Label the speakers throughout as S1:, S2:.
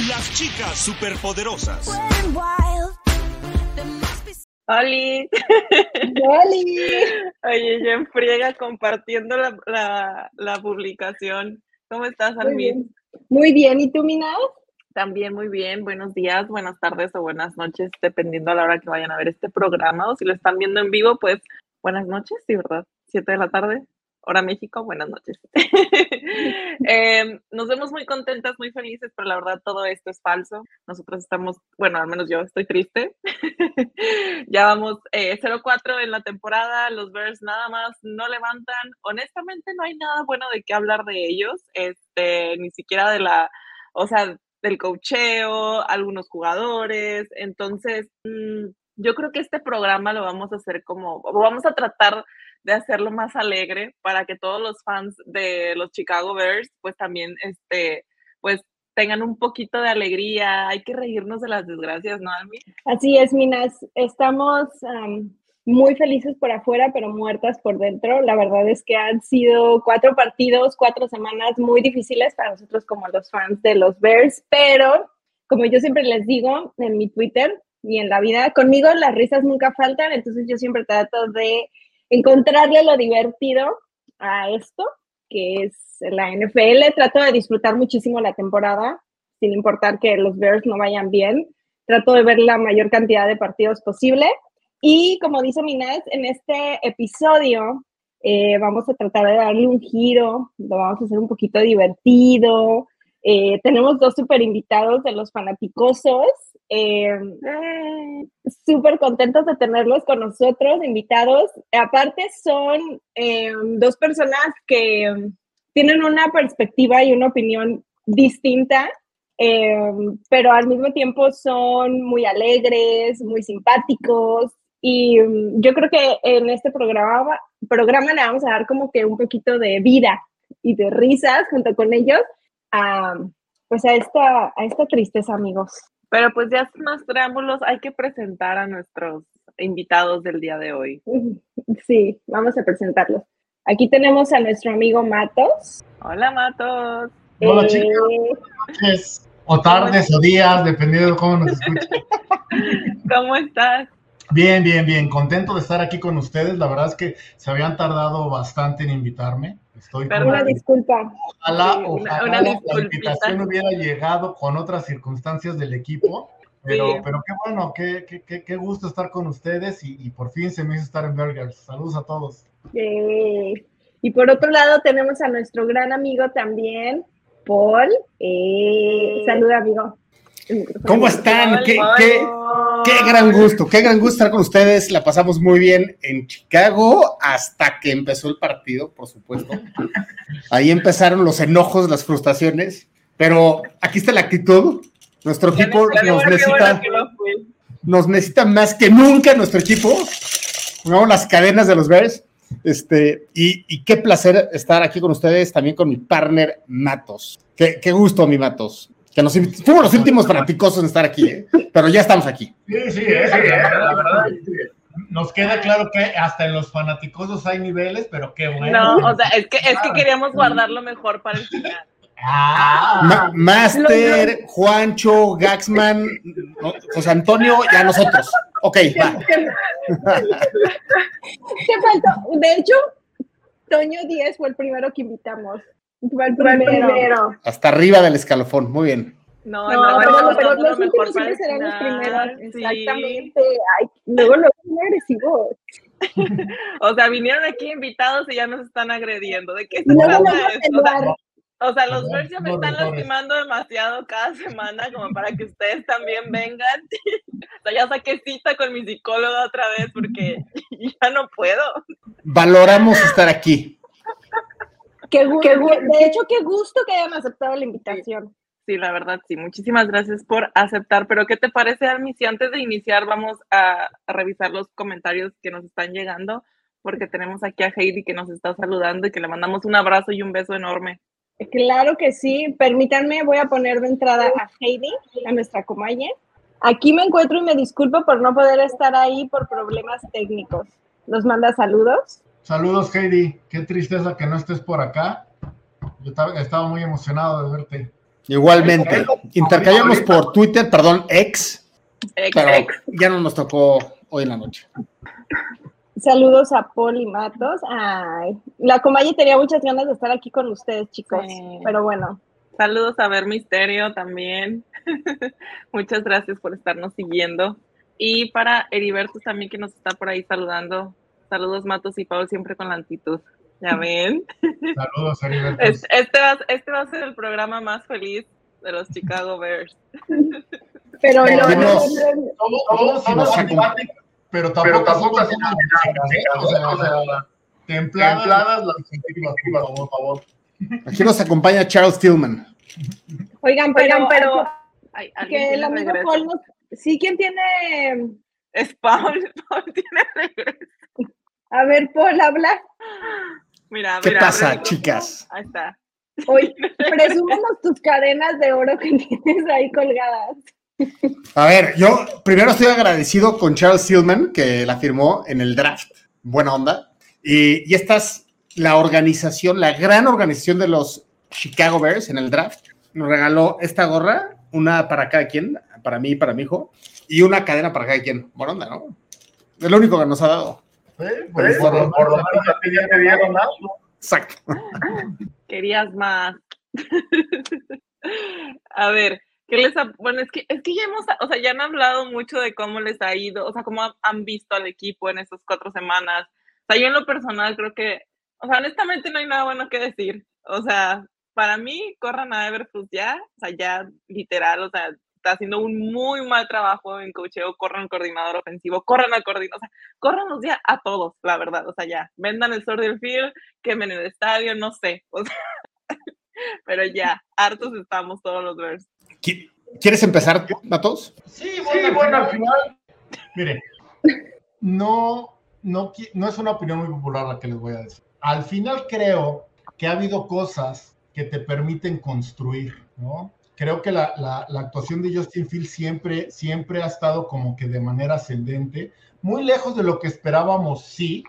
S1: Las chicas superpoderosas.
S2: ¡Oli!
S3: ¡Oli!
S2: Oye, yo en friega compartiendo la, la, la publicación. ¿Cómo estás,
S3: Muy bien. Muy bien, ¿y tú, Mina?
S2: También muy bien. Buenos días, buenas tardes o buenas noches, dependiendo a la hora que vayan a ver este programa. O si lo están viendo en vivo, pues buenas noches, sí, ¿verdad? Siete de la tarde, hora México, buenas noches. Em, nos vemos muy contentas, muy felices, pero la verdad todo esto es falso. Nosotros estamos, bueno, al menos yo estoy triste. ya vamos eh, 0-4 en la temporada, los Bears nada más no levantan. Honestamente no hay nada bueno de qué hablar de ellos, este, ni siquiera de la, o sea, del cocheo, algunos jugadores. Entonces, mm, yo creo que este programa lo vamos a hacer como, vamos a tratar de hacerlo más alegre para que todos los fans de los Chicago Bears, pues también, este, pues tengan un poquito de alegría. Hay que reírnos de las desgracias, ¿no, Almi?
S3: Así es, Minas. Estamos am, muy felices por afuera, pero muertas por dentro. La verdad es que han sido cuatro partidos, cuatro semanas muy difíciles para nosotros como los fans de los Bears, pero como yo siempre les digo en mi Twitter y en la vida, conmigo las risas nunca faltan, entonces yo siempre trato de encontrarle lo divertido a esto, que es la NFL. Trato de disfrutar muchísimo la temporada, sin importar que los Bears no vayan bien. Trato de ver la mayor cantidad de partidos posible. Y como dice Minaz, en este episodio eh, vamos a tratar de darle un giro, lo vamos a hacer un poquito divertido. Eh, tenemos dos super invitados de los fanaticosos. Eh, súper contentos de tenerlos con nosotros, invitados. Aparte son eh, dos personas que um, tienen una perspectiva y una opinión distinta, eh, pero al mismo tiempo son muy alegres, muy simpáticos. Y um, yo creo que en este programa, programa le vamos a dar como que un poquito de vida y de risas junto con ellos a, pues a esta, a esta tristeza, amigos.
S2: Pero pues ya sin más preámbulos, hay que presentar a nuestros invitados del día de hoy.
S3: Sí, vamos a presentarlos. Aquí tenemos a nuestro amigo Matos.
S2: Hola, Matos.
S4: Hola,
S3: Eh,
S4: chicas. noches, o tardes o días, dependiendo de cómo nos escuchen.
S2: ¿Cómo estás?
S4: Bien, bien, bien. Contento de estar aquí con ustedes. La verdad es que se habían tardado bastante en invitarme. Estoy
S2: Perdón.
S3: Una disculpa.
S4: ojalá,
S2: Sí, una-
S4: ojalá
S2: una
S4: la invitación hubiera llegado con otras circunstancias del equipo. Pero,
S2: Sí.
S4: pero qué bueno, qué, qué, qué, qué gusto estar con ustedes y, y por fin se me hizo estar en Burgers. Saludos a todos.
S3: Eh, y por otro lado tenemos a nuestro gran amigo también, Paul. Eh, saluda, amigo.
S5: ¿Cómo están? ¿Qué, qué, qué gran gusto, qué gran gusto estar con ustedes. La pasamos muy bien en Chicago hasta que empezó el partido, por supuesto. Ahí empezaron los enojos, las frustraciones, pero aquí está la actitud. Nuestro equipo nos necesita, nos necesita más que nunca nuestro equipo. Las cadenas de los Bears. Este, y, y qué placer estar aquí con ustedes, también con mi partner Matos. Qué, qué gusto, mi Matos. Que nos, fuimos los últimos fanáticos en estar aquí, ¿eh? pero ya estamos aquí.
S4: Sí, sí, eso, la, la verdad. Nos queda claro que hasta en los fanaticosos hay niveles, pero qué bueno.
S2: No, o sea, es que, es que queríamos guardar lo mejor para el final.
S4: Ah,
S5: Ma- Master, Juancho, Gaxman, José Antonio, ya nosotros. Ok, va.
S3: ¿Qué faltó? De hecho, Toño Díez fue el primero que invitamos. Fue el primero.
S5: Hasta arriba del escalofón, muy bien.
S2: No,
S3: No,
S2: no,
S3: pero,
S2: no,
S3: pero
S2: no,
S3: los últimos siempre serán los primeros.
S2: sí.
S3: Exactamente. Ay, luego lo agresivos.
S2: O sea, vinieron aquí invitados y ya nos están agrediendo. ¿De qué se trata esto? O sea, los Bears ya me están lastimando demasiado cada semana como para que ustedes también vengan. O sea, ya saqué cita con mi psicóloga otra vez porque ya no puedo.
S5: Valoramos estar aquí.
S3: Qué qué de hecho, qué gusto que hayan aceptado la invitación.
S2: Sí, la verdad, sí. Muchísimas gracias por aceptar. Pero, ¿qué te parece, Almi? Si antes de iniciar vamos a, a revisar los comentarios que nos están llegando, porque tenemos aquí a Heidi que nos está saludando y que le mandamos un abrazo y un beso enorme.
S3: Claro que sí. Permítanme, voy a poner de entrada a Heidi, a nuestra comalle. Aquí me encuentro y me disculpo por no poder estar ahí por problemas técnicos. Nos manda saludos.
S4: Saludos, Heidi. Qué tristeza que no estés por acá. Yo estaba, muy emocionado de verte.
S5: Igualmente. Intercambiamos por Twitter, perdón, ex,
S2: Ex,
S5: pero
S2: ex.
S5: ya no nos tocó hoy en la noche.
S3: Saludos a Paul y Matos. Ay, la comalle tenía muchas ganas de estar aquí con ustedes, chicos.
S2: Sí.
S3: Pero bueno,
S2: Saludos a Ver Misterio también. Muchas gracias por estarnos siguiendo. Y para Heriberto también que nos está por ahí saludando. Saludos Matos y Paul siempre con la actitud. Ya ven.
S4: Saludos, Heriberto.
S2: Es- Este va, este va a ser el programa más feliz de los Chicago Bears.
S3: pero
S5: Pero
S3: no, no,
S4: Todos, todos
S5: Pero
S4: simpáticos, pero tampoco, somos o sea, o sea, templadas, las iniciativas, por favor.
S5: Aquí nos acompaña Charles Tillman.
S3: Oigan, pero,
S2: Oigan, pero ay,
S3: que el amigo
S2: regreso.
S3: Paul nos... Sí, ¿quién tiene?
S2: Es Paul, Paul tiene regreso.
S3: A ver, Paul, habla.
S2: Mira,
S5: ¿Qué
S2: mira,
S5: pasa, chicas?
S2: Ahí está.
S3: Hoy, presúmenos tus cadenas de oro que tienes ahí colgadas.
S5: A ver, yo primero estoy agradecido con Charles Tillman, que la firmó en el draft. Buena onda. Y, y esta es la organización, la gran organización de los Chicago Bears en el draft. Nos regaló esta gorra, una para cada quien, para mí y para mi hijo, y una cadena para cada quien. Buena onda, ¿no? Es lo único que nos ha dado.
S4: Pues, por, lo- por lo menos a ti ya te dieron algo.
S5: Exacto.
S2: Querías más. A ver, ¿qué les ha... Bueno, es que, es que ya hemos, o sea, ya han hablado mucho de cómo les ha ido, o sea, cómo ha- han visto al equipo en estas cuatro semanas. O sea, yo en lo personal creo que, o sea, honestamente no hay nada bueno que decir. O sea, para mí, corran a Everflux ya, o sea, ya literal, o sea, está haciendo un muy mal trabajo en cocheo, corran al coordinador ofensivo, corran al coordinador, o sea, córranos ya a todos, la verdad, o sea, ya, vendan el sur del field, quemen el estadio, no sé, o sea, pero ya, hartos estamos todos los Bears.
S5: ¿Qui- ¿Quieres empezar, Matos?
S4: Sí, bueno, bueno, al final. Mire, no, no, no es una opinión muy popular la que les voy a decir. Al final creo que ha habido cosas que te permiten construir, ¿no? Creo que la, la- la actuación de Justin Fields siempre, siempre ha estado como que de manera ascendente, muy lejos de lo que esperábamos, sí,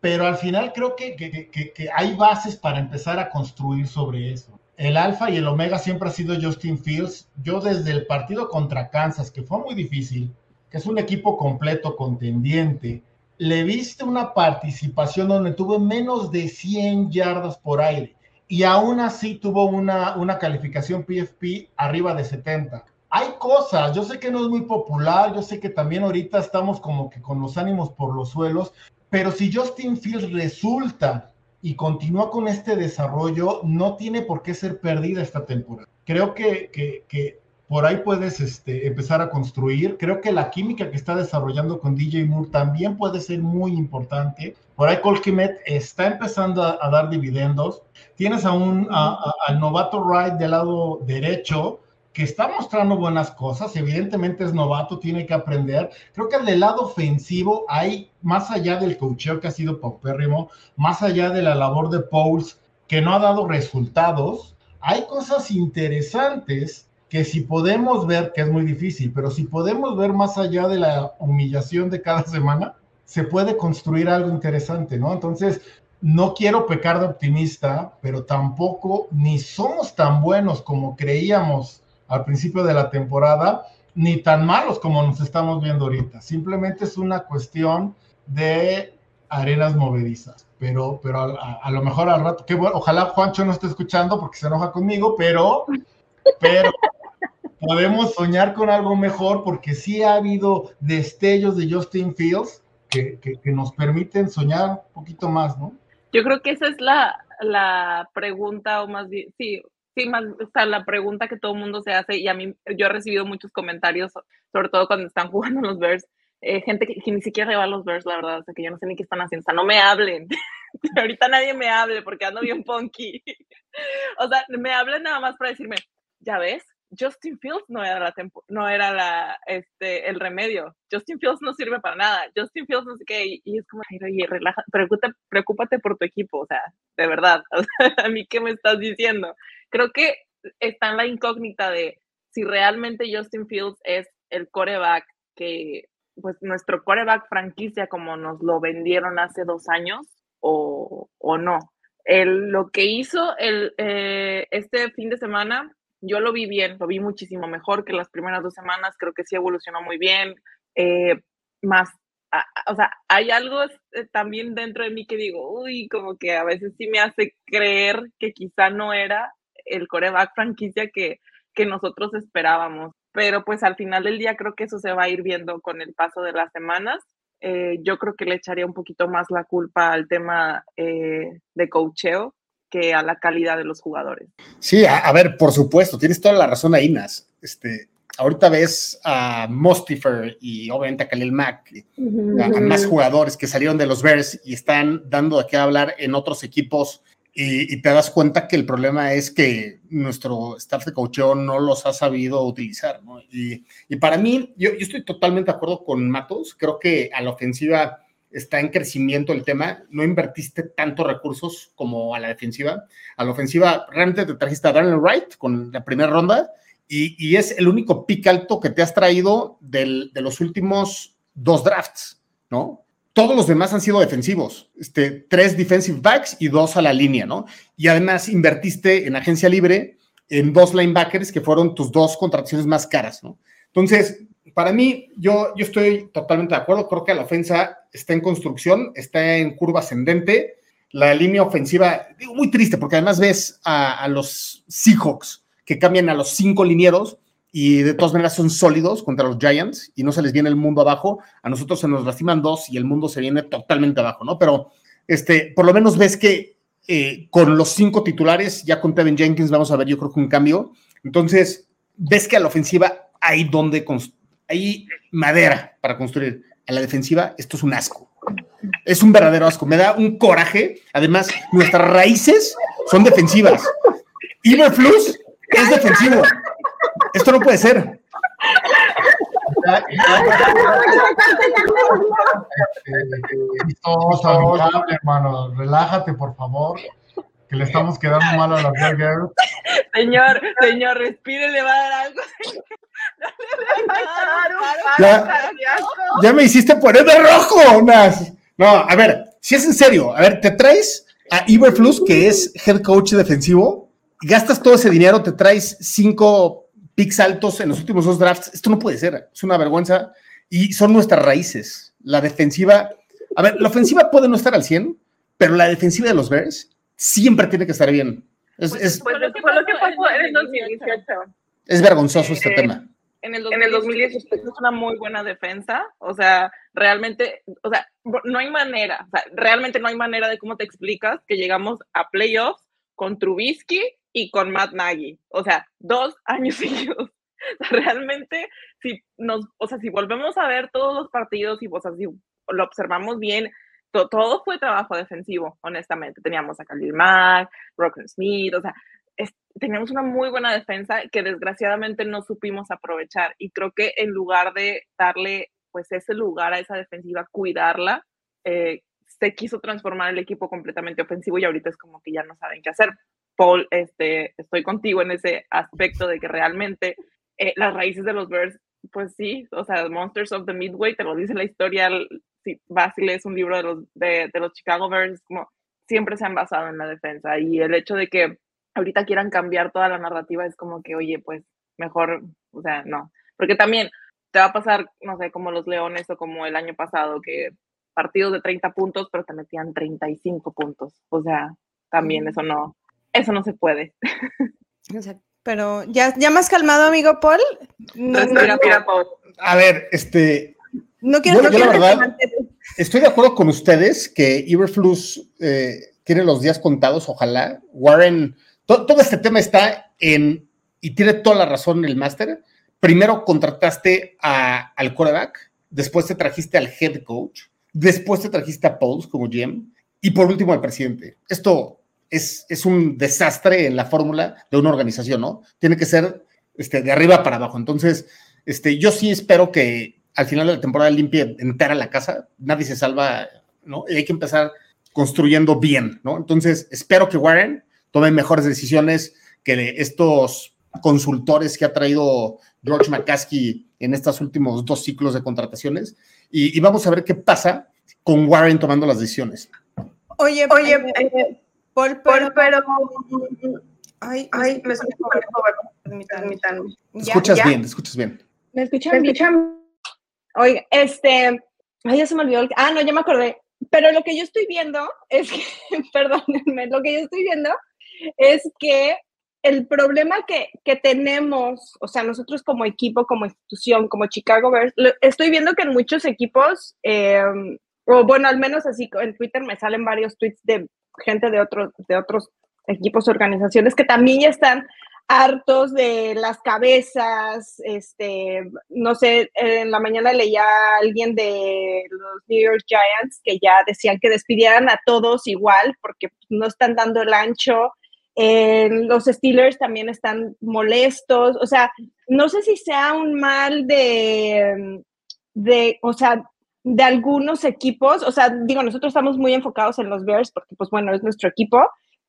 S4: pero al final creo que- que- que- que hay bases para empezar a construir sobre eso. El alfa y el omega siempre ha sido Justin Fields. Yo desde el partido contra Kansas, que fue muy difícil, que es un equipo completo, contendiente, le viste una participación donde tuvo menos de 100 yardas por aire y aún así tuvo una, una calificación PFP arriba de 70. Hay cosas, yo sé que no es muy popular, yo sé que también ahorita estamos como que con los ánimos por los suelos, pero si Justin Fields resulta y continúa con este desarrollo, no tiene por qué ser perdida esta temporada. Creo que, que, que por ahí puedes este, empezar a construir. Creo que la química que está desarrollando con DJ Moore también puede ser muy importante. Por ahí Colquimet está empezando a, dar dividendos. Tienes a un, al novato Wright del lado derecho que está mostrando buenas cosas. Evidentemente es novato, tiene que aprender. Creo que del lado ofensivo hay, más allá del cocheo que ha sido paupérrimo, más allá de la labor de Pauls que no ha dado resultados, hay cosas interesantes que si podemos ver, que es muy difícil, pero si podemos ver más allá de la humillación de cada semana, se puede construir algo interesante, ¿no? Entonces, no quiero pecar de optimista, pero tampoco ni somos tan buenos como creíamos al principio de la temporada, ni tan malos como nos estamos viendo ahorita. Simplemente es una cuestión de arenas movedizas. Pero, pero a, a- a lo mejor al rato, que bueno, ojalá Juancho no esté escuchando porque se enoja conmigo, pero, pero podemos soñar con algo mejor porque sí ha habido destellos de Justin Fields que, que- que nos permiten soñar un poquito más, ¿no?
S2: Yo creo que esa es la, la pregunta, o más bien, sí, sí, más, o sea, la pregunta que todo el mundo se hace, y a mí, yo he recibido muchos comentarios, sobre todo cuando están jugando los Bears, eh, gente que, que ni siquiera va a los Bears, la verdad, o sea, que yo no sé ni qué están haciendo, o sea, no me hablen, ahorita nadie me hable porque ando bien punky, o sea, me hablan nada más para decirme, ya ves, Justin Fields no era, la no era la, este, el remedio. Justin Fields no sirve para nada. Justin Fields no sé qué. Y, es como, oye, relaja, preocúpate, preocúpate por tu equipo. O sea, de verdad. a mí, ¿qué me estás diciendo? Creo que está en la incógnita de si realmente Justin Fields es el coreback que, pues, nuestro coreback franquicia como nos lo vendieron hace dos años o, o no. El, lo que hizo el, eh, este fin de semana yo lo vi bien, lo vi muchísimo mejor que las primeras dos semanas, creo que sí evolucionó muy bien, eh, más, o sea, hay algo eh, también dentro de mí que digo, uy, como que a veces sí me hace creer que quizá no era el coreback franquicia que, que nosotros esperábamos, pero pues al final del día creo que eso se va a ir viendo con el paso de las semanas. Eh, yo creo que le echaría un poquito más la culpa al tema de coacheo, que a la calidad de los jugadores.
S5: Sí, a, ver, por supuesto, tienes toda la razón ahí, Nas. Este, ahorita ves a Mostifer y obviamente a Khalil Mack, a, más jugadores que salieron de los Bears y están dando de qué hablar en otros equipos y, te das cuenta que el problema es que nuestro staff de coacheo no los ha sabido utilizar, ¿no? Y, para mí, yo, yo, estoy totalmente de acuerdo con Matos, creo que a la ofensiva está en crecimiento el tema, no invertiste tantos recursos como a la defensiva. A la ofensiva, realmente te trajiste a Daniel Wright con la primera ronda y, es el único pick alto que te has traído de los últimos dos drafts, ¿no? Todos los demás han sido defensivos, este, tres defensive backs y dos a la línea, ¿no? Y además invertiste en agencia libre en dos linebackers que fueron tus dos contrataciones más caras, ¿no? Entonces, para mí, yo, yo estoy totalmente de acuerdo. Creo que la ofensa está en construcción, está en curva ascendente. La línea ofensiva, digo, muy triste, porque además ves a, los Seahawks que cambian a los cinco linieros y de todas maneras son sólidos contra los Giants y no se les viene el mundo abajo. A nosotros se nos lastiman dos y el mundo se viene totalmente abajo, ¿no? Pero este, por lo menos ves que eh, con los cinco titulares, ya con Tevin Jenkins, vamos a ver, yo creo que un cambio. Entonces, ves que a la ofensiva hay donde hay madera para construir. A la defensiva, esto es un asco. Es un verdadero asco. Me da un coraje. Además, nuestras raíces son defensivas. Iberflus es defensivo. Esto no puede ser.
S4: hermano. Relájate, por favor que le estamos quedando mal a la Girl.
S2: Señor, señor, respire, le va a dar algo.
S5: Ya, me hiciste poner de rojo, Nas. No, a ver, si es en serio, a ver, te traes a Iberflus, que es head coach defensivo, gastas todo ese dinero, te traes cinco picks altos en los últimos dos drafts. Esto no puede ser, es una vergüenza. Y son nuestras raíces. La defensiva, a ver, la ofensiva puede no estar al 100, pero la defensiva de los Bears siempre tiene que estar bien. Es,
S2: pues, pues lo que pasó en el 2018.
S5: Es vergonzoso este eh, tema.
S2: En el, 2018 es una muy buena defensa, o sea, realmente, o sea, no hay manera, o sea, realmente no hay manera de cómo te explicas que llegamos a playoffs con Trubisky y con Matt Nagy, o sea, dos años seguidos. O sea, realmente, si nos, o sea, si volvemos a ver todos los partidos y, o sea, si lo observamos bien, todo fue trabajo defensivo, honestamente. Teníamos a Khalil Mack, Broken Smith, o sea, teníamos una muy buena defensa que desgraciadamente no supimos aprovechar. Y creo que en lugar de darle pues ese lugar a esa defensiva, cuidarla, eh, se quiso transformar el equipo completamente ofensivo y ahorita es como que ya no saben qué hacer. Paul, este, estoy contigo en ese aspecto de que realmente eh, las raíces de los Bears, pues sí, o sea, Monsters of the Midway, te lo dice la historia, si vas y lees un libro de los, de, los Chicago Bears, como siempre se han basado en la defensa y el hecho de que ahorita quieran cambiar toda la narrativa es como que, oye, pues mejor, o sea, no, porque también te va a pasar, no sé, como los Leones o como el año pasado, que partidos de 30 puntos, pero te metían 35 puntos, o sea, también eso no, eso no se puede.
S6: Pero ya, ya más calmado, amigo Paul.
S5: A ver, este,
S6: no quiero,
S5: yo, la verdad, estoy de acuerdo con ustedes que Iberflus eh, tiene los días contados, ojalá. Warren, todo este tema está en, y tiene toda la razón el máster. Primero contrataste al quarterback, después te trajiste al head coach, después te trajiste a Pauls como GM y por último al presidente. Esto, es, es un desastre en la fórmula de una organización, ¿no? Tiene que ser este, de arriba para abajo. Entonces, este, yo sí espero que al final de la temporada limpie entera la casa, nadie se salva, ¿no? Y hay que empezar construyendo bien, ¿no? Entonces, espero que Warren tome mejores decisiones que estos consultores que ha traído George McCaskey en estos últimos dos ciclos de contrataciones y, y vamos a ver qué pasa con Warren tomando las decisiones.
S6: Oye, oye, eh, Paul, pero, pero, ay, ay, me escucho permítanme.
S5: Te escuchas bien, te escuchas bien.
S3: ¿Me escuchan? ¿Me escuchan? Oiga, este, ay, ya se me olvidó. El, ah, no, ya me acordé. Pero lo que yo estoy viendo es que, perdónenme, lo que yo estoy viendo es que el problema que, que, tenemos, o sea, nosotros como equipo, como institución, como Chicago Bears, estoy viendo que en muchos equipos, eh, o bueno, al menos así en Twitter me salen varios tweets de gente de, otros de otros equipos, organizaciones que también ya están hartos de las cabezas, este, no sé, en la mañana leía a alguien de los New York Giants que ya decían que despidieran a todos igual porque no están dando el ancho, los Steelers también están molestos, o sea, no sé si sea un mal de, de, o sea, de algunos equipos, o sea, digo, nosotros estamos muy enfocados en los Bears porque, pues bueno, es nuestro equipo,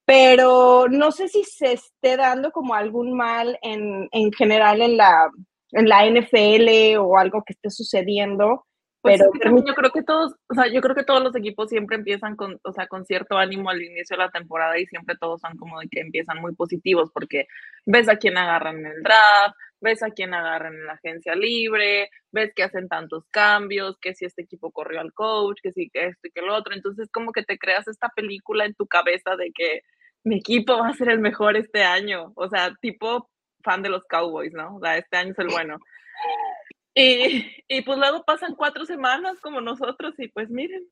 S3: pero no sé si se esté dando como algún mal en, en general en la, en la NFL o algo que esté sucediendo.
S2: Pues
S3: pero
S2: yo creo que todos, o sea, yo creo que todos los equipos siempre empiezan con, o sea, con cierto ánimo al inicio de la temporada y siempre todos son como de que empiezan muy positivos porque ves a quién agarran en el draft, ves a quién agarran en la agencia libre, ves que hacen tantos cambios, que si este equipo corrió al coach, que si esto y que lo otro, entonces como que te creas esta película en tu cabeza de que mi equipo va a ser el mejor este año, o sea, tipo fan de los Cowboys, ¿no? O sea, este año es el bueno. Y, y, pues luego pasan cuatro semanas como nosotros y pues miren.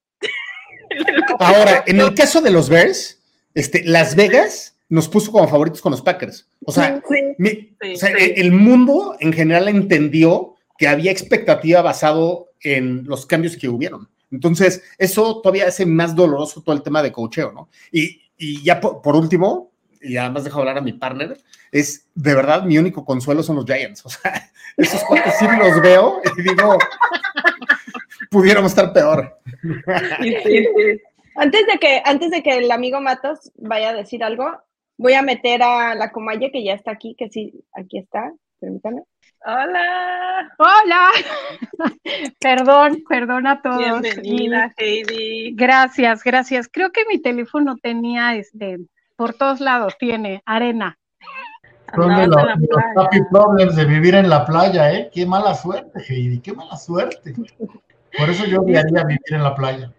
S5: Ahora, en el caso de los Bears, este, Las Vegas nos puso como favoritos con los Packers. O sea,
S2: sí,
S5: mi,
S2: sí,
S5: o sea
S2: sí.
S5: el mundo en general entendió que había expectativa basado en los cambios que hubieron. Entonces, eso todavía hace más doloroso todo el tema de cocheo, ¿no? Y, y ya por, por último, y además dejo hablar a mi partner, es de verdad mi único consuelo son los Giants. O sea, esos cuantos sí los veo y digo, pudiéramos estar peor.
S2: Sí, sí, sí.
S3: Antes de que, antes de que el amigo Matos vaya a decir algo, voy a meter a la Comaya que ya está aquí, que sí, aquí está. Permítame.
S2: Hola.
S7: Hola. perdón, perdón a todos.
S2: Bienvenida, Heidi.
S7: Gracias, gracias. Creo que mi teléfono tenía este por todos lados tiene arena.
S4: Son de los, de los happy problems de vivir en la playa, ¿eh? Qué mala suerte, Heidi, qué mala suerte. Por eso yo odiaría vivir en la playa.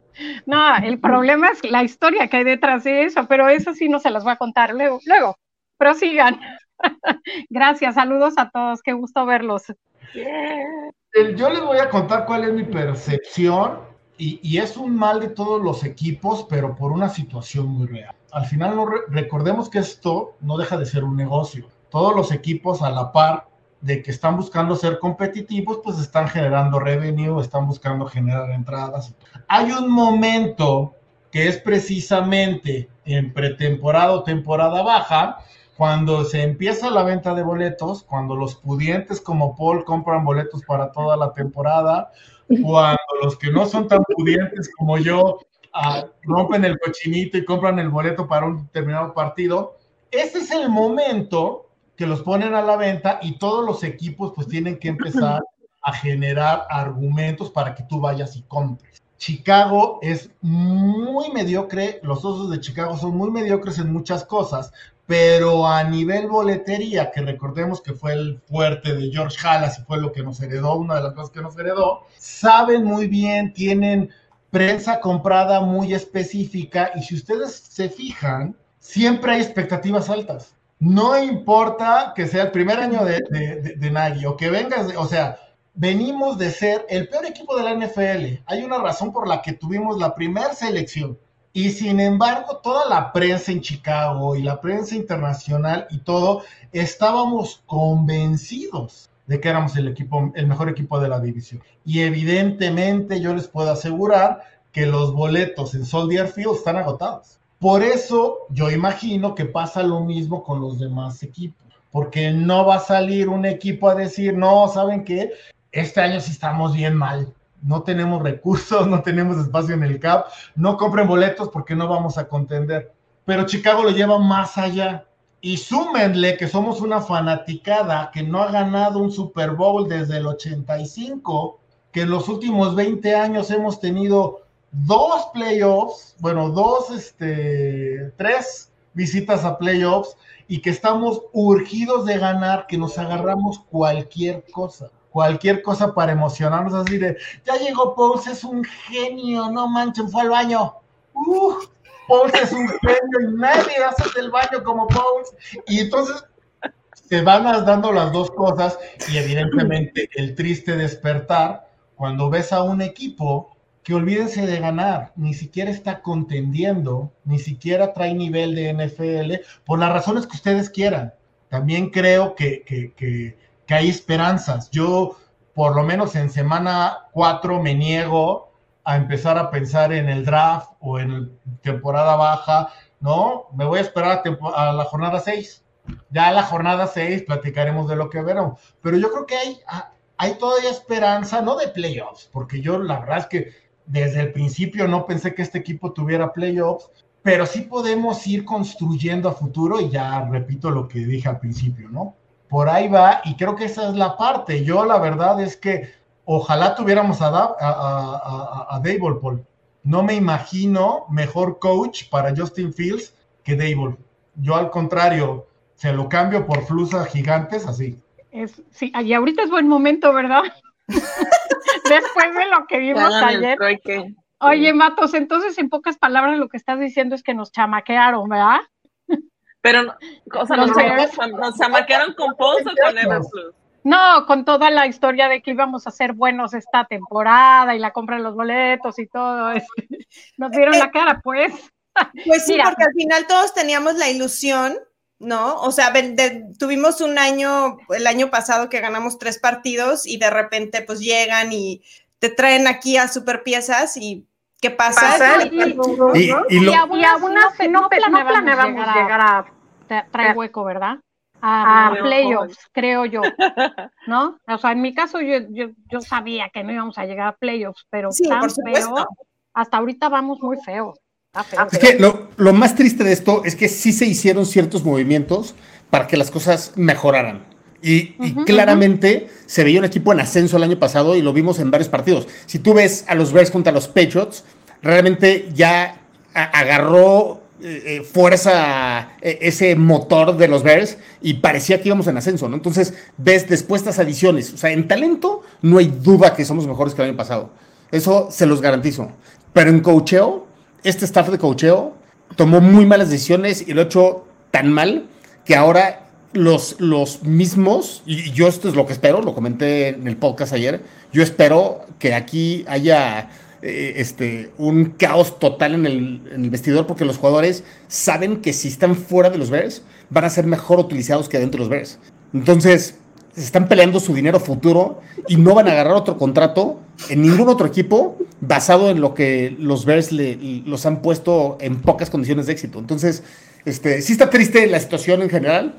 S7: No, el problema es la historia que hay detrás de eso, pero eso sí no se las voy a contar luego. Luego, prosigan. Gracias, saludos a todos, qué gusto verlos.
S4: Yo les voy a contar cuál es mi percepción y, es un mal de todos los equipos, pero por una situación muy real. Al final recordemos que esto no deja de ser un negocio. Todos los equipos a la par de que están buscando ser competitivos, pues están generando revenue, están buscando generar entradas. Hay un momento que es precisamente en pretemporada o temporada baja, cuando se empieza la venta de boletos, cuando los pudientes como Paul compran boletos para toda la temporada, cuando los que no son tan pudientes como yo uh, rompen el cochinito y compran el boleto para un determinado partido, ese es el momento que los ponen a la venta y todos los equipos pues tienen que empezar a generar argumentos para que tú vayas y compres. Chicago es muy mediocre, los osos de Chicago son muy mediocres en muchas cosas, pero a nivel boletería, que recordemos que fue el fuerte de George Halas y fue lo que nos heredó, una de las cosas que nos heredó, saben muy bien, tienen prensa comprada muy específica y si ustedes se fijan, siempre hay expectativas altas. No importa que sea el primer año de, de, Nagy o que vengas, o sea, venimos de ser el peor equipo de la NFL. Hay una razón por la que tuvimos la primera selección. Y sin embargo, toda la prensa en Chicago y la prensa internacional y todo, estábamos convencidos de que éramos el equipo, el mejor equipo de la división. Y evidentemente yo les puedo asegurar que los boletos en Soldier Field están agotados. Por eso yo imagino que pasa lo mismo con los demás equipos, porque no va a salir un equipo a decir, no, ¿saben qué? Este año sí estamos bien mal, no tenemos recursos, no tenemos espacio en el CAP, no compren boletos porque no vamos a contender. Pero Chicago lo lleva más allá. Y súmenle que somos una fanaticada que no ha ganado un Super Bowl desde el 85, que en los últimos 20 años hemos tenido dos playoffs, bueno, dos, este, tres visitas a playoffs y que estamos urgidos de ganar, que nos agarramos cualquier cosa cualquier cosa para emocionarnos así de, ya llegó Pauls, es un genio, no manchen, fue al baño. Uh, Pauls es un genio y nadie hace el baño como Pauls. Y entonces se van dando las dos cosas y evidentemente el triste despertar cuando ves a un equipo que olvídense de ganar, ni siquiera está contendiendo, ni siquiera trae nivel de NFL, por las razones que ustedes quieran. También creo que, que, que que hay esperanzas. Yo, por lo menos en semana 4, me niego a empezar a pensar en el draft o en temporada baja, ¿no? Me voy a esperar a, la jornada 6. Ya a la jornada 6 platicaremos de lo que veremos. Pero yo creo que hay, hay todavía esperanza, no de playoffs, porque yo la verdad es que desde el principio no pensé que este equipo tuviera playoffs, pero sí podemos ir construyendo a futuro y ya repito lo que dije al principio, ¿no? por ahí va, y creo que esa es la parte. Yo la verdad es que ojalá tuviéramos a, a, a, a Dable Paul. No me imagino mejor coach para Justin Fields que Dable. Yo al contrario, se lo cambio por flusas gigantes así.
S7: Es, sí, y ahorita es buen momento, ¿verdad? Después de lo que vimos ayer. Oye, Matos, entonces en pocas palabras lo que estás diciendo es que nos chamaquearon, ¿verdad?
S2: Pero, o sea, nos, nos, chamaquearon con Pulse o con Everflux.
S7: No, con toda la historia de que íbamos a ser buenos esta temporada y la compra de los boletos y todo. Nos dieron la cara, pues.
S6: Pues sí, porque al final todos teníamos la ilusión, ¿no? O sea, tuvimos un año, el año pasado que ganamos tres partidos y de repente pues llegan y te traen aquí a super piezas y ¿Qué pasa? Y,
S7: aún así no, planeábamos llegar a, traer hueco, ¿verdad? A, playoffs, creo yo, ¿no? O sea, en mi caso yo, yo, yo, sabía que no íbamos a llegar a playoffs, pero tan feo, hasta ahorita vamos muy feo.
S5: Es que lo, lo más triste de esto es que sí se hicieron ciertos movimientos para que las cosas mejoraran. Y, claramente se veía un equipo en ascenso el año pasado y lo vimos en varios partidos. Si tú ves a los Bears contra los Patriots, realmente ya agarró eh, eh, fuerza eh, ese motor de los Bears y parecía que íbamos en ascenso, ¿no? Entonces ves después estas adiciones. O sea, en talento no hay duda que somos mejores que el año pasado. Eso se los garantizo. Pero en cocheo, este staff de cocheo tomó muy malas decisiones y lo ha hecho tan mal que ahora los, los mismos, y yo esto es lo que espero, lo comenté en el podcast ayer, yo espero que aquí haya eh, este, un caos total en el, vestidor porque los jugadores saben que si están fuera de los Bears van a ser mejor utilizados que dentro de los Bears. Entonces, se están peleando su dinero futuro y no van a agarrar otro contrato en ningún otro equipo basado en lo que los Bears los han puesto en pocas condiciones de éxito. Entonces, este, sí está triste la situación en general.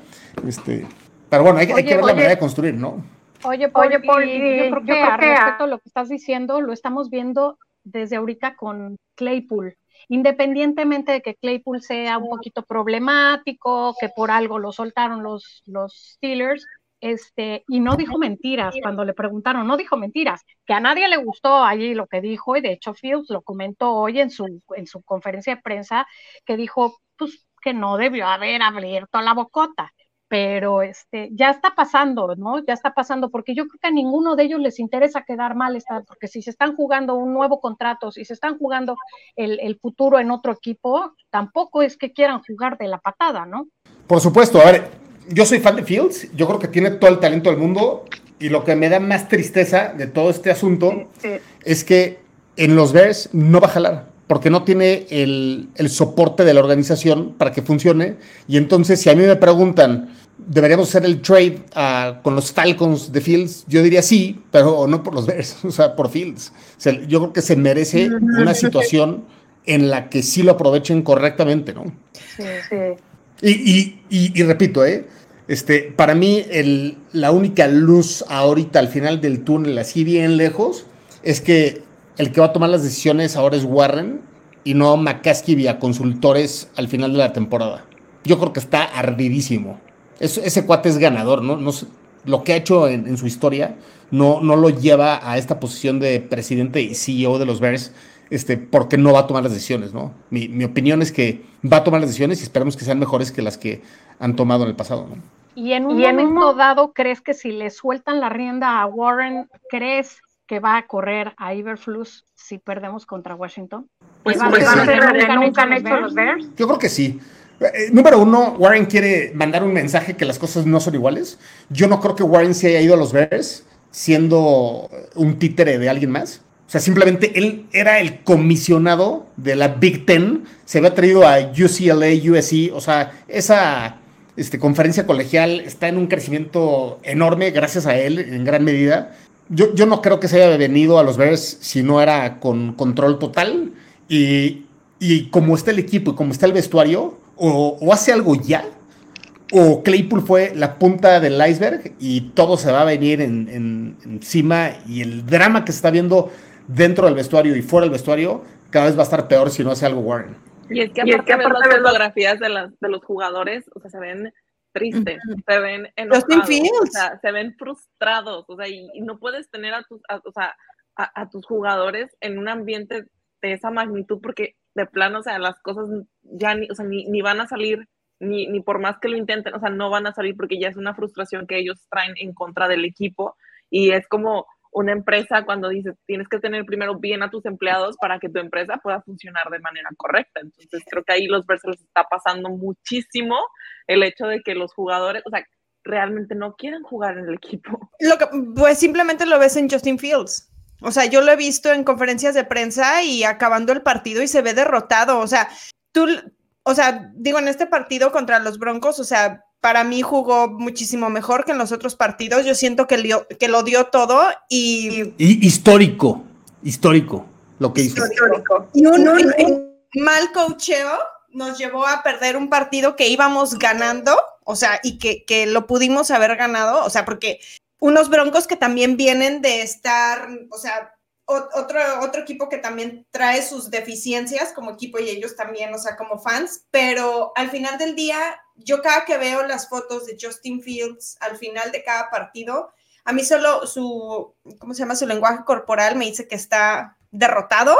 S5: Este, pero bueno, hay, que ver la manera de construir, ¿no?
S7: Oye, Paul, oye, Paul yo creo que a respecto a lo que estás diciendo, lo estamos viendo desde ahorita con Claypool. Independientemente de que Claypool sea un poquito problemático, que por algo lo soltaron los, los Steelers, este, y no dijo mentiras cuando le preguntaron, no dijo mentiras, que a nadie le gustó allí lo que dijo, y de hecho Fields lo comentó hoy en su, en su conferencia de prensa, que dijo, pues que no debió haber abierto la bocota pero este, ya está pasando, ¿no? Ya está pasando, porque yo creo que a ninguno de ellos les interesa quedar mal, porque si se están jugando un nuevo contrato, si se están jugando el, futuro en otro equipo, tampoco es que quieran jugar de la patada, ¿no?
S5: Por supuesto, a ver, yo soy fan de Fields, yo creo que tiene todo el talento del mundo, y lo que me da más tristeza de todo este asunto es que en los Bears no va a jalar porque no tiene el, el, soporte de la organización para que funcione. Y entonces, si a mí me preguntan, deberíamos hacer el trade con los Falcons de Fields, yo diría sí, pero no por los Bears, o sea, por Fields. yo creo que se merece una situación en la que sí lo aprovechen correctamente, ¿no? Sí, sí. Y, y, repito, ¿eh? Este, para mí, el, la única luz ahorita al final del túnel, así bien lejos, es que el que va a tomar las decisiones ahora es Warren y no McCaskey vía consultores al final de la temporada. Yo creo que está ardidísimo. ese cuate es ganador, ¿no? lo que ha hecho en, su historia no, no lo lleva a esta posición de presidente y CEO de los Bears este, porque no va a tomar las decisiones, ¿no? Mi, opinión es que va a tomar las decisiones y esperamos que sean mejores que las que han tomado en el pasado, ¿no?
S7: Y en un momento dado, ¿crees que si le sueltan la rienda a Warren, crees que va a correr a Iberflus si perdemos contra Washington?
S5: Pues, pues nunca han hecho los Bears. Yo creo que sí. Eh, número uno, Warren quiere mandar un mensaje que las cosas no son iguales. Yo no creo que Warren se haya ido a los Bears siendo un títere de alguien más. Sea, simplemente él era el comisionado de la Big Ten, se había traído a UCLA, USC, o sea, esa este, conferencia colegial está en un crecimiento enorme gracias a él en gran medida. Yo, yo no creo que se haya venido a los Bears si no era con control total y, y como está el equipo y como está el vestuario, o, hace algo ya, o Claypool fue la punta del iceberg y todo se va a venir en, encima y el drama que se está viendo dentro del vestuario y fuera del vestuario cada vez va a estar peor si no hace algo Warren.
S2: Y es que aparte, de las fotografías de, las, de los jugadores, o sea, se ven tristes, se ven enojados, o sea, se ven frustrados, o sea, y, no puedes tener a tus, o sea, a, tus jugadores en un ambiente de esa magnitud porque de plano, o sea, las cosas ya ni, o sea, ni, ni van a salir, ni, ni, por más que lo intenten, o sea, no van a salir porque ya es una frustración que ellos traen en contra del equipo y es como una empresa cuando dice tienes que tener primero bien a tus empleados para que tu empresa pueda funcionar de manera correcta. Entonces creo que ahí los Bears está pasando muchísimo el hecho de que los jugadores, o sea, realmente no quieren jugar en el equipo.
S6: Lo que, pues simplemente lo ves en Justin Fields. O sea, yo lo he visto en conferencias de prensa y acabando el partido y se ve derrotado. O sea, tú, o sea, digo, en este partido contra los Broncos, o sea, para mí jugó muchísimo mejor que en los otros partidos. Yo siento que, que lo dio todo y...
S5: histórico, histórico, lo que hizo. Histórico.
S6: Y un, mal cocheo nos llevó a perder un partido que íbamos ganando, o sea, y que, que lo pudimos haber ganado, o sea, porque unos Broncos que también vienen de estar, o sea, otro, otro equipo que también trae sus deficiencias como equipo y ellos también, o sea, como fans, pero al final del día, yo cada que veo las fotos de Justin Fields al final de cada partido, a mí solo su, ¿cómo se llama? Su lenguaje corporal me dice que está derrotado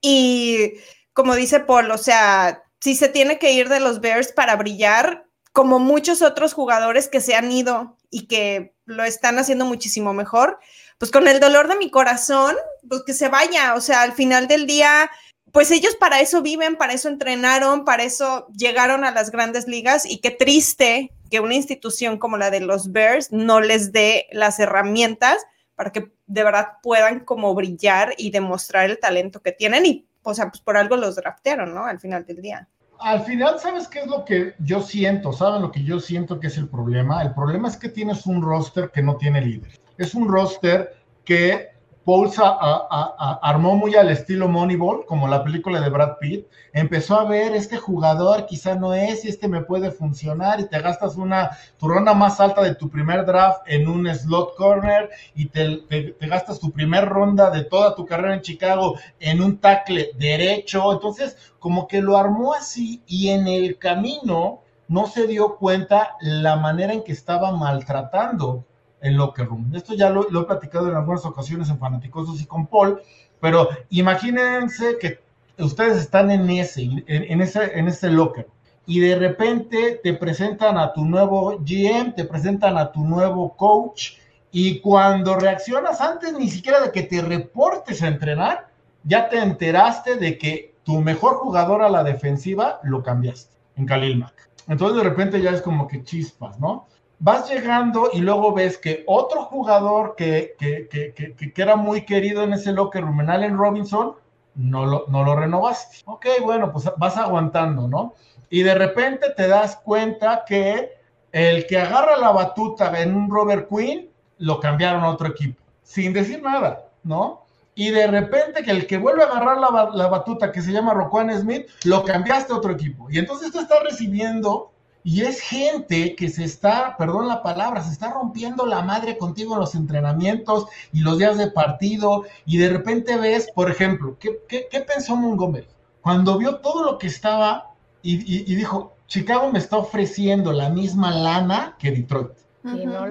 S6: y como dice Paul, o sea, si se tiene que ir de los Bears para brillar, como muchos otros jugadores que se han ido y que lo están haciendo muchísimo mejor, pues con el dolor de mi corazón, pues que se vaya, o sea, al final del día, pues ellos para eso viven, para eso entrenaron, para eso llegaron a las grandes ligas y qué triste que una institución como la de los Bears no les dé las herramientas para que de verdad puedan como brillar y demostrar el talento que tienen y, o sea, pues por algo los draftearon, ¿no? Al final del día
S4: al final, ¿sabes qué es lo que yo siento? ¿Saben lo que yo siento que es el problema? El problema es que tienes un roster que no tiene líder. Es un roster que Paul armó muy al estilo Moneyball, como la película de Brad Pitt. Empezó a ver, este jugador quizá no es y este me puede funcionar y te gastas una, tu ronda más alta de tu primer draft en un slot corner y te, te gastas tu primer ronda de toda tu carrera en Chicago en un tackle derecho. Entonces, como que lo armó así y en el camino no se dio cuenta la manera en que estaba maltratando en Locker Room. Esto ya lo, he platicado en algunas ocasiones en Fanaticosos y con Paul, pero imagínense que ustedes están en ese, en, ese, en ese locker y de repente te presentan a tu nuevo GM, te presentan a tu nuevo coach y cuando reaccionas antes ni siquiera de que te reportes a entrenar, ya te enteraste de que tu mejor jugador a la defensiva lo cambiaste en Khalil Mack. Entonces de repente ya es como que chispas, ¿no? Vas llegando y luego ves que otro jugador que, que, que, que era muy querido en ese locker room, en Allen Robinson, no lo, no lo renovaste. Ok, bueno, pues vas aguantando, ¿no? Y de repente te das cuenta que el que agarra la batuta en un Robert Quinn, lo cambiaron a otro equipo, sin decir nada, ¿no? y de repente que el que vuelve a agarrar la, la batuta que se llama Roquan Smith, lo cambiaste a otro equipo. Y entonces tú estás recibiendo y es gente que se está, perdón la palabra, se está rompiendo la madre contigo en los entrenamientos y los días de partido. Y de repente ves, por ejemplo, ¿qué, qué, pensó Montgomery? Cuando vio todo lo que estaba y, dijo, Chicago me está ofreciendo la misma lana que Detroit.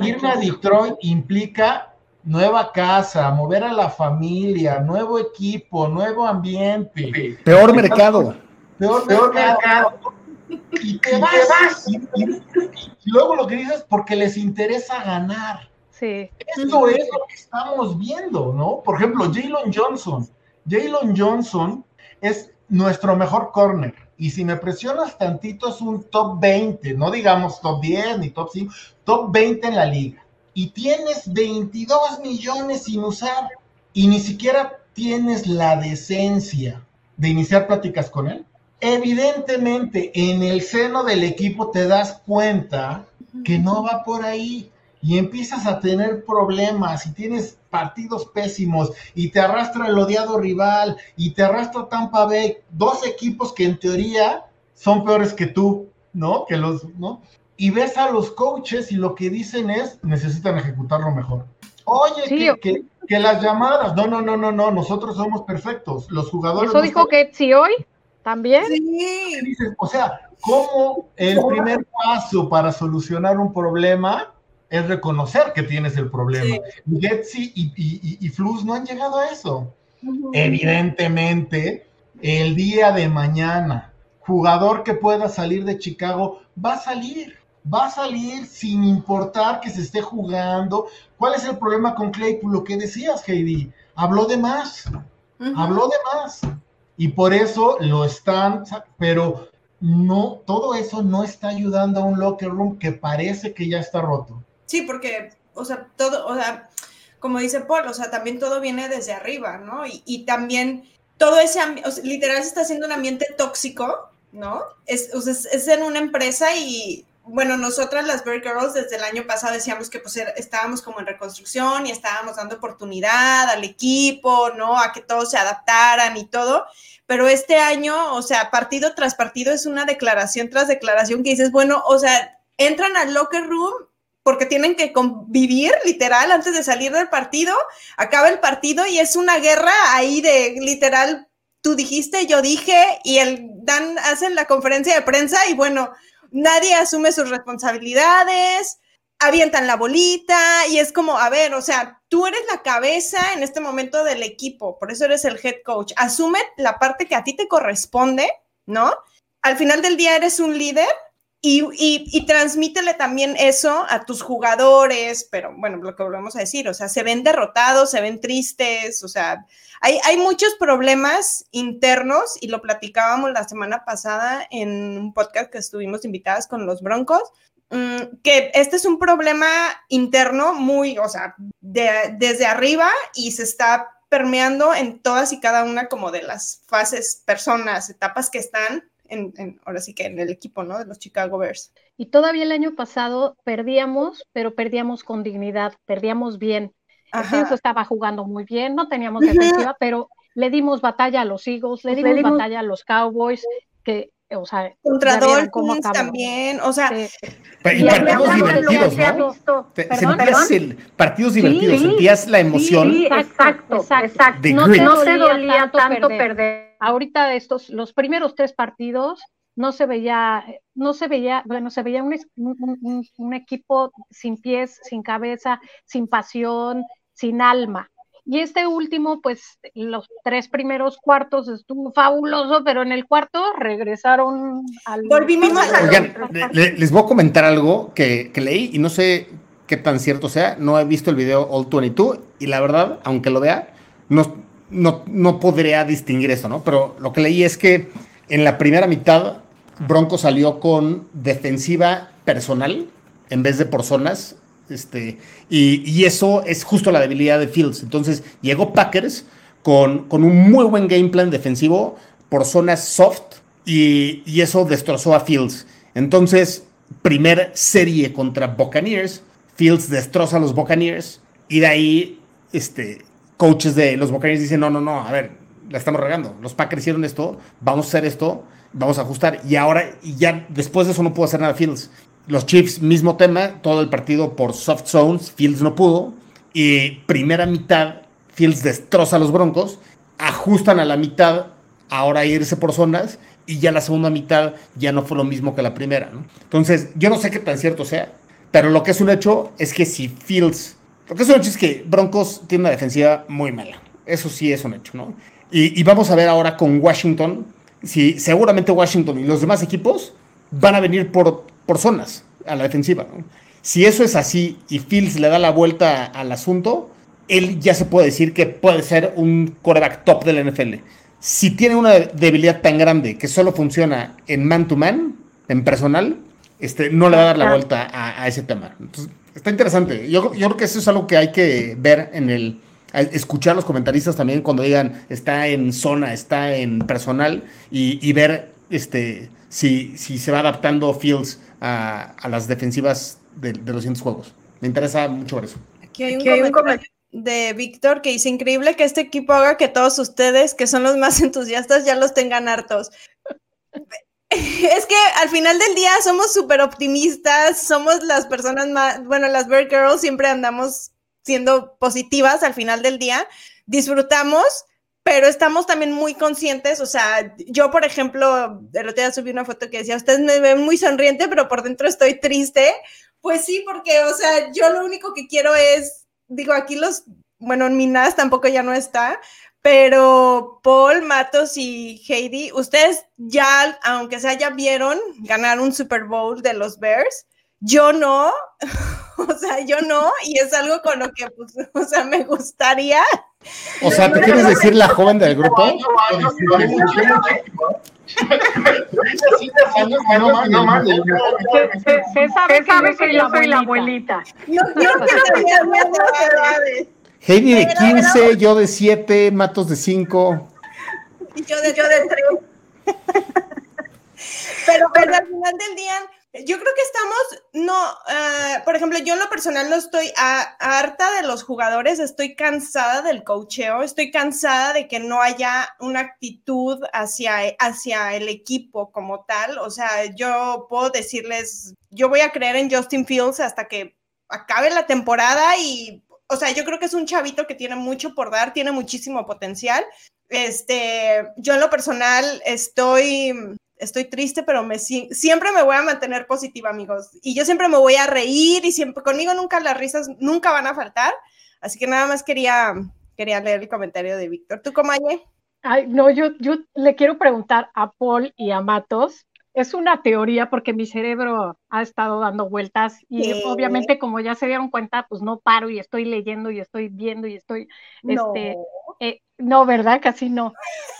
S4: Irme a Detroit implica nueva casa, mover a la familia, nuevo equipo, nuevo ambiente.
S5: Peor mercado.
S4: Peor, peor mercado y te vas. Y, luego lo que dices, porque les interesa ganar.
S7: Sí.
S4: Esto es lo que estamos viendo, ¿no? Por ejemplo, Jalen Johnson. Jalen Johnson es nuestro mejor corner. Y si me presionas tantito, es un top 20, no digamos top 10 ni top 5, top 20 en la liga. Y tienes 22 millones sin usar. Y ni siquiera tienes la decencia de iniciar pláticas con él. Evidentemente, en el seno del equipo te das cuenta que no va por ahí y empiezas a tener problemas y tienes partidos pésimos y te arrastra el odiado rival y te arrastra Tampa Bay, dos equipos que en teoría son peores que tú, ¿no? Que los, ¿no? Y ves a los coaches y lo que dicen es, necesitan ejecutarlo mejor. Oye, que, que, las llamadas, no, no, no, no, no, nosotros somos perfectos. Los jugadores.
S7: Eso dijo que si hoy también.
S4: Sí. O sea, ¿cómo el primer paso para solucionar un problema es reconocer que tienes el problema? Sí. y, y, y, Flux no han llegado a eso. Evidentemente, el día de mañana, jugador que pueda salir de Chicago va a salir. Va a salir sin importar que se esté jugando. ¿Cuál es el problema con Claypool? Lo que decías, Heidi. Habló de más. Habló de más y por eso lo están, pero no, todo eso no está ayudando a un locker room que parece que ya está roto.
S6: Sí, porque, o sea, todo, o sea, como dice Paul, o sea, también todo viene desde arriba, ¿no? Y, también todo ese, o literal se está haciendo un ambiente tóxico, ¿no? Es, es, en una empresa y bueno, nosotras las Bird Girls desde el año pasado decíamos que pues estábamos como en reconstrucción y estábamos dando oportunidad al equipo, ¿no? A que todos se adaptaran y todo. Pero este año, o sea, partido tras partido es una declaración tras declaración que dices, bueno, o sea, entran al locker room porque tienen que convivir literal antes de salir del partido, acaba el partido y es una guerra ahí de literal, tú dijiste, yo dije, y el Dan hacen la conferencia de prensa y bueno, nadie asume sus responsabilidades, avientan la bolita y es como, a ver, o sea, tú eres la cabeza en este momento del equipo, por eso eres el head coach, asume la parte que a ti te corresponde, ¿no? Al final del día eres un líder y, y, transmítele también eso a tus jugadores, pero bueno, lo que volvemos a decir, o sea, se ven derrotados, se ven tristes, o sea, hay, hay muchos problemas internos y lo platicábamos la semana pasada en un podcast que estuvimos invitadas con los Broncos, mm, que este es un problema interno muy, o sea, desde arriba y se está permeando en todas y cada una como de las fases, personas, etapas que están en, ahora sí que en el equipo, ¿no? De los Chicago Bears.
S7: Y todavía el año pasado perdíamos, pero perdíamos con dignidad, perdíamos bien. Eso estaba jugando muy bien, no teníamos defensiva, pero le dimos batalla a los Eagles, le dimos, batalla a los Cowboys, que o sea,
S6: contra Dolphins también, o sea,
S5: y partidos divertidos, ¿no? sentías el, partidos divertidos, sentías la emoción.
S7: Sí, exacto, exacto. No, no, te dolía tanto, perder. Ahorita estos, los primeros tres partidos, no se veía, no se veía, bueno, se veía un, un, un equipo sin pies, sin cabeza, sin pasión, sin alma. Y este último, pues los tres primeros cuartos estuvo fabuloso, pero en el cuarto regresaron al...
S6: Volvimos a
S5: Oigan, les voy a comentar algo que, leí y no sé qué tan cierto sea. No he visto el video All 22 y la verdad, aunque lo vea, no, no, no podría distinguir eso, ¿no? Pero lo que leí es que en la primera mitad Bronco salió con defensiva personal en vez de por zonas este, y, eso es justo la debilidad de Fields. Entonces llegó Packers con, con un muy buen game plan defensivo por zonas soft y, eso destrozó a Fields. Entonces, primer serie contra Buccaneers, Fields destroza a los Buccaneers y de ahí este, coaches de los Buccaneers dicen, no, no, no, a ver, la estamos regando. Los Packers hicieron esto, vamos a hacer esto, vamos a ajustar. Y ahora, y ya después de eso no pudo hacer nada Fields. Los Chiefs, mismo tema, todo el partido por soft zones, Fields no pudo. Y primera mitad, Fields destroza a los Broncos, ajustan a la mitad, ahora irse por zonas, y ya la segunda mitad ya no fue lo mismo que la primera. Entonces, yo no sé qué tan cierto sea, pero lo que es un hecho es que si Fields. Lo que es un hecho es que Broncos tiene una defensiva muy mala. Eso sí es un hecho, ¿no? Y, y vamos a ver ahora con Washington. Si seguramente Washington y los demás equipos van a venir por, por zonas a la defensiva. ¿no? Si eso es así y Fields le da la vuelta al asunto, él ya se puede decir que puede ser un quarterback top del NFL. Si tiene una debilidad tan grande que solo funciona en man to man, en personal, este, no le va a dar la vuelta a, a ese tema. Entonces, está interesante. Yo, yo creo que eso es algo que hay que ver en el, escuchar a los comentaristas también cuando digan está en zona, está en personal y, y ver este, si, si se va adaptando Fields a, a las defensivas de, de, los siguientes juegos. Me interesa mucho ver eso.
S6: Aquí hay un, Aquí hay un comentario de Víctor que dice increíble que este equipo haga que todos ustedes, que son los más entusiastas, ya los tengan hartos. Es que al final del día somos súper optimistas, somos las personas más, bueno, las Bird Girls siempre andamos siendo positivas al final del día, disfrutamos, pero estamos también muy conscientes, o sea, yo por ejemplo, el otro día subí una foto que decía, ustedes me ven muy sonriente, pero por dentro estoy triste, pues sí, porque, o sea, yo lo único que quiero es, digo, aquí los, bueno, Minas tampoco ya no está, pero Paul, Matos y Heidi, ustedes ya, aunque sea, ya vieron ganar un Super Bowl de los Bears. Yo no, o sea, yo no, y es algo con lo que, pues, o sea, me gustaría.
S5: O sea, ¿te quieres decir la joven del grupo?
S7: Se sabe que yo soy la abuelita.
S6: No, yo no
S5: Heidi de 15, yo de 7, Matos de 5.
S6: Y yo de, yo de 3. pero, pero al final del día, yo creo que estamos, no, uh, por ejemplo, yo en lo personal no estoy a, harta de los jugadores, estoy cansada del cocheo, estoy cansada de que no haya una actitud hacia, hacia el equipo como tal. O sea, yo puedo decirles, yo voy a creer en Justin Fields hasta que acabe la temporada y o sea, yo creo que es un chavito que tiene mucho por dar, tiene muchísimo potencial. Este, yo en lo personal estoy, estoy triste, pero me, siempre me voy a mantener positiva, amigos. Y yo siempre me voy a reír y siempre, conmigo nunca las risas nunca van a faltar. Así que nada más quería, quería leer el comentario de Víctor. ¿Tú, Comañe?
S7: Ay, no, yo, yo le quiero preguntar a Paul y a Matos, es una teoría porque mi cerebro ha estado dando vueltas y sí. obviamente como ya se dieron cuenta, pues no paro y estoy leyendo y estoy viendo y estoy,
S6: no.
S7: este, eh, no, ¿verdad? Casi no.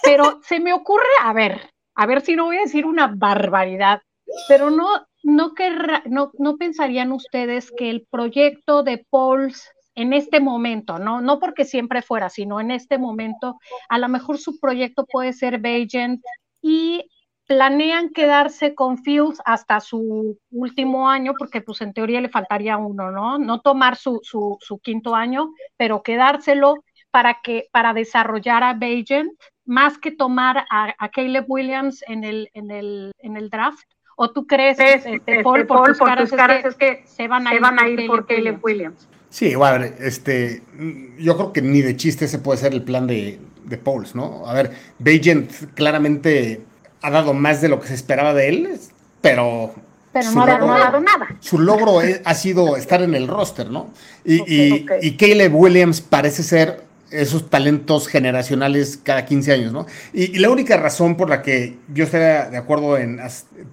S7: Pero se me ocurre, a ver, a ver si no voy a decir una barbaridad, pero no, no, querrá, no, no pensarían ustedes que el proyecto de Pauls en este momento, ¿no? No porque siempre fuera, sino en este momento, a lo mejor su proyecto puede ser Bagent y planean quedarse con Fields hasta su último año, porque pues en teoría le faltaría uno, ¿no? No tomar su, su, su quinto año, pero quedárselo para que, para desarrollar a Bagent, más que tomar a, a Caleb Williams en el, en el, en el draft. ¿O tú crees, este, este, Paul, por, tus, por caras, tus caras, es, que, se van a
S2: se
S7: ir,
S2: van a ir
S7: por
S2: Caleb Williams?
S5: Sí, bueno, este, yo creo que ni de chiste ese puede ser el plan de, de Pauls, ¿no? A ver, Bagent claramente ha dado más de lo que se esperaba de él, pero...
S7: Pero no, logro, no ha dado nada.
S5: Su logro es, ha sido estar en el roster, ¿no? Y, okay, y, okay. y Caleb Williams parece ser esos talentos generacionales cada 15 años, ¿no? Y, y, la única razón por la que yo estaría de acuerdo en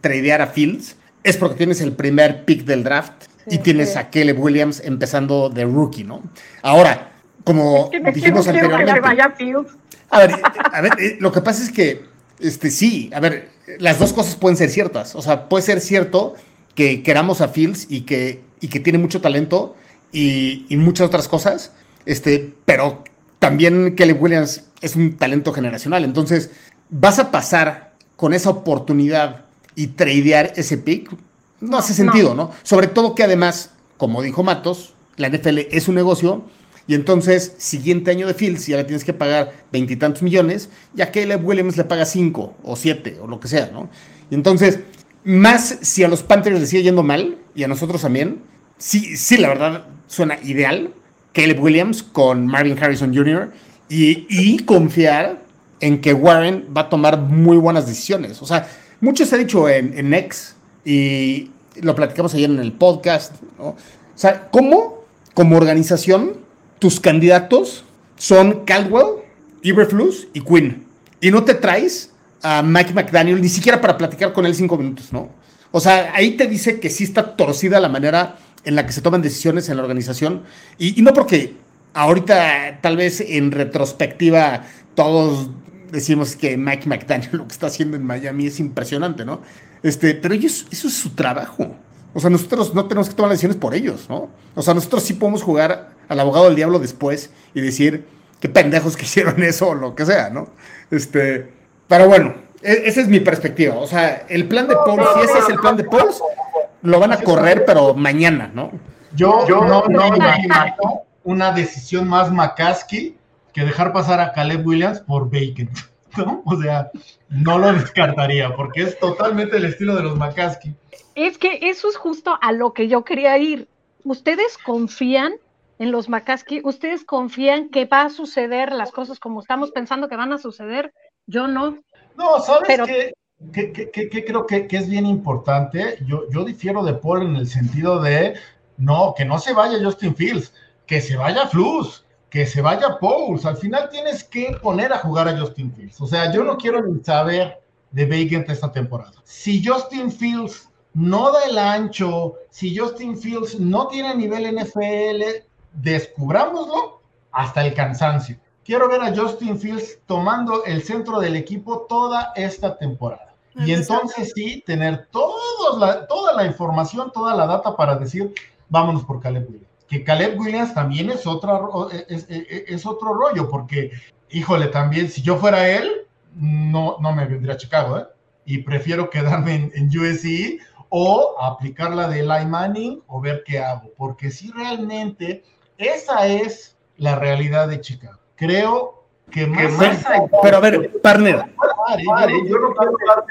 S5: tradear a Fields es porque tienes el primer pick del draft sí, y tienes sí. a Caleb Williams empezando de rookie, ¿no? Ahora, como
S7: es que
S5: dijimos anteriormente.
S7: Que vaya Fields.
S5: A ver, a ver, eh, lo que pasa es que este, sí, a ver, las dos cosas pueden ser ciertas. O sea, puede ser cierto que queramos a Fields y que, y que tiene mucho talento y, y, muchas otras cosas, este, pero también Kelly Williams es un talento generacional. Entonces, vas a pasar con esa oportunidad y tradear ese pick. No hace sentido, no. ¿no? Sobre todo que además, como dijo Matos, la NFL es un negocio Y entonces, siguiente año de Fields, ya le tienes que pagar veintitantos millones, ya que Caleb Williams le paga cinco o siete o lo que sea, ¿no? Y entonces, más si a los Panthers les sigue yendo mal y a nosotros también, sí, sí, la verdad suena ideal. Caleb Williams con Marvin Harrison Jr. y, y confiar en que Warren va a tomar muy buenas decisiones. O sea, mucho se ha dicho en, en X y lo platicamos ayer en el podcast, ¿no? O sea, ¿cómo como organización tus candidatos son Caldwell, Iberflus y Quinn? Y no te traes a Mike McDaniel ni siquiera para platicar con él cinco minutos, ¿no? O sea, ahí te dice que sí está torcida la manera en la que se toman decisiones en la organización y, no porque ahorita tal vez en retrospectiva todos decimos que Mike McDaniel lo que está haciendo en Miami es impresionante, ¿no? Este, pero ellos, eso es su trabajo. O sea, nosotros no tenemos que tomar decisiones por ellos, ¿no? O sea, nosotros sí podemos jugar al abogado del diablo después y decir qué pendejos que hicieron eso o lo que sea, ¿no? Este, pero bueno, e, esa es mi perspectiva. O sea, el plan de Paul, si ese es el plan de Paul, lo van a correr, pero mañana, ¿no?
S4: Yo, yo no, no me imagino una decisión más McCaskey que dejar pasar a Caleb Williams por Bacon, ¿no? O sea, no lo descartaría, porque es totalmente el estilo de los McCaskey.
S7: Es que eso es justo a lo que yo quería ir. ¿Ustedes confían en los McCaskey? ¿Ustedes confían que va a suceder las cosas como estamos pensando que van a suceder? Yo no.
S4: No, ¿sabes
S7: Pero-
S4: qué? ¿Qué, qué- qué- qué creo que, que es bien importante? Yo, yo difiero de Paul en el sentido de, no, que no se vaya Justin Fields, que se vaya Flus, que se vaya Pauls. Al final tienes que poner a jugar a Justin Fields. O sea, yo no quiero ni saber de Bacon esta temporada. Si Justin Fields no da el ancho, si Justin Fields no tiene nivel NFL, descubrámoslo hasta el cansancio. Quiero ver a Justin Fields tomando el centro del equipo toda esta temporada. Y entonces sí, tener todos la- toda la información, toda la data para decir, vámonos por Caleb Williams. Que Caleb Williams también es, otra, ro- es, es- es otro rollo, porque, híjole, también, si yo fuera él, no, no me vendría a Chicago, ¿eh? Y prefiero quedarme en, en USC o aplicar la de Eli Manning o ver qué hago, porque si realmente esa es la realidad de Chicago. Creo que más
S5: Pero, pero a ver, partner,
S4: Vale, yo no quiero hablar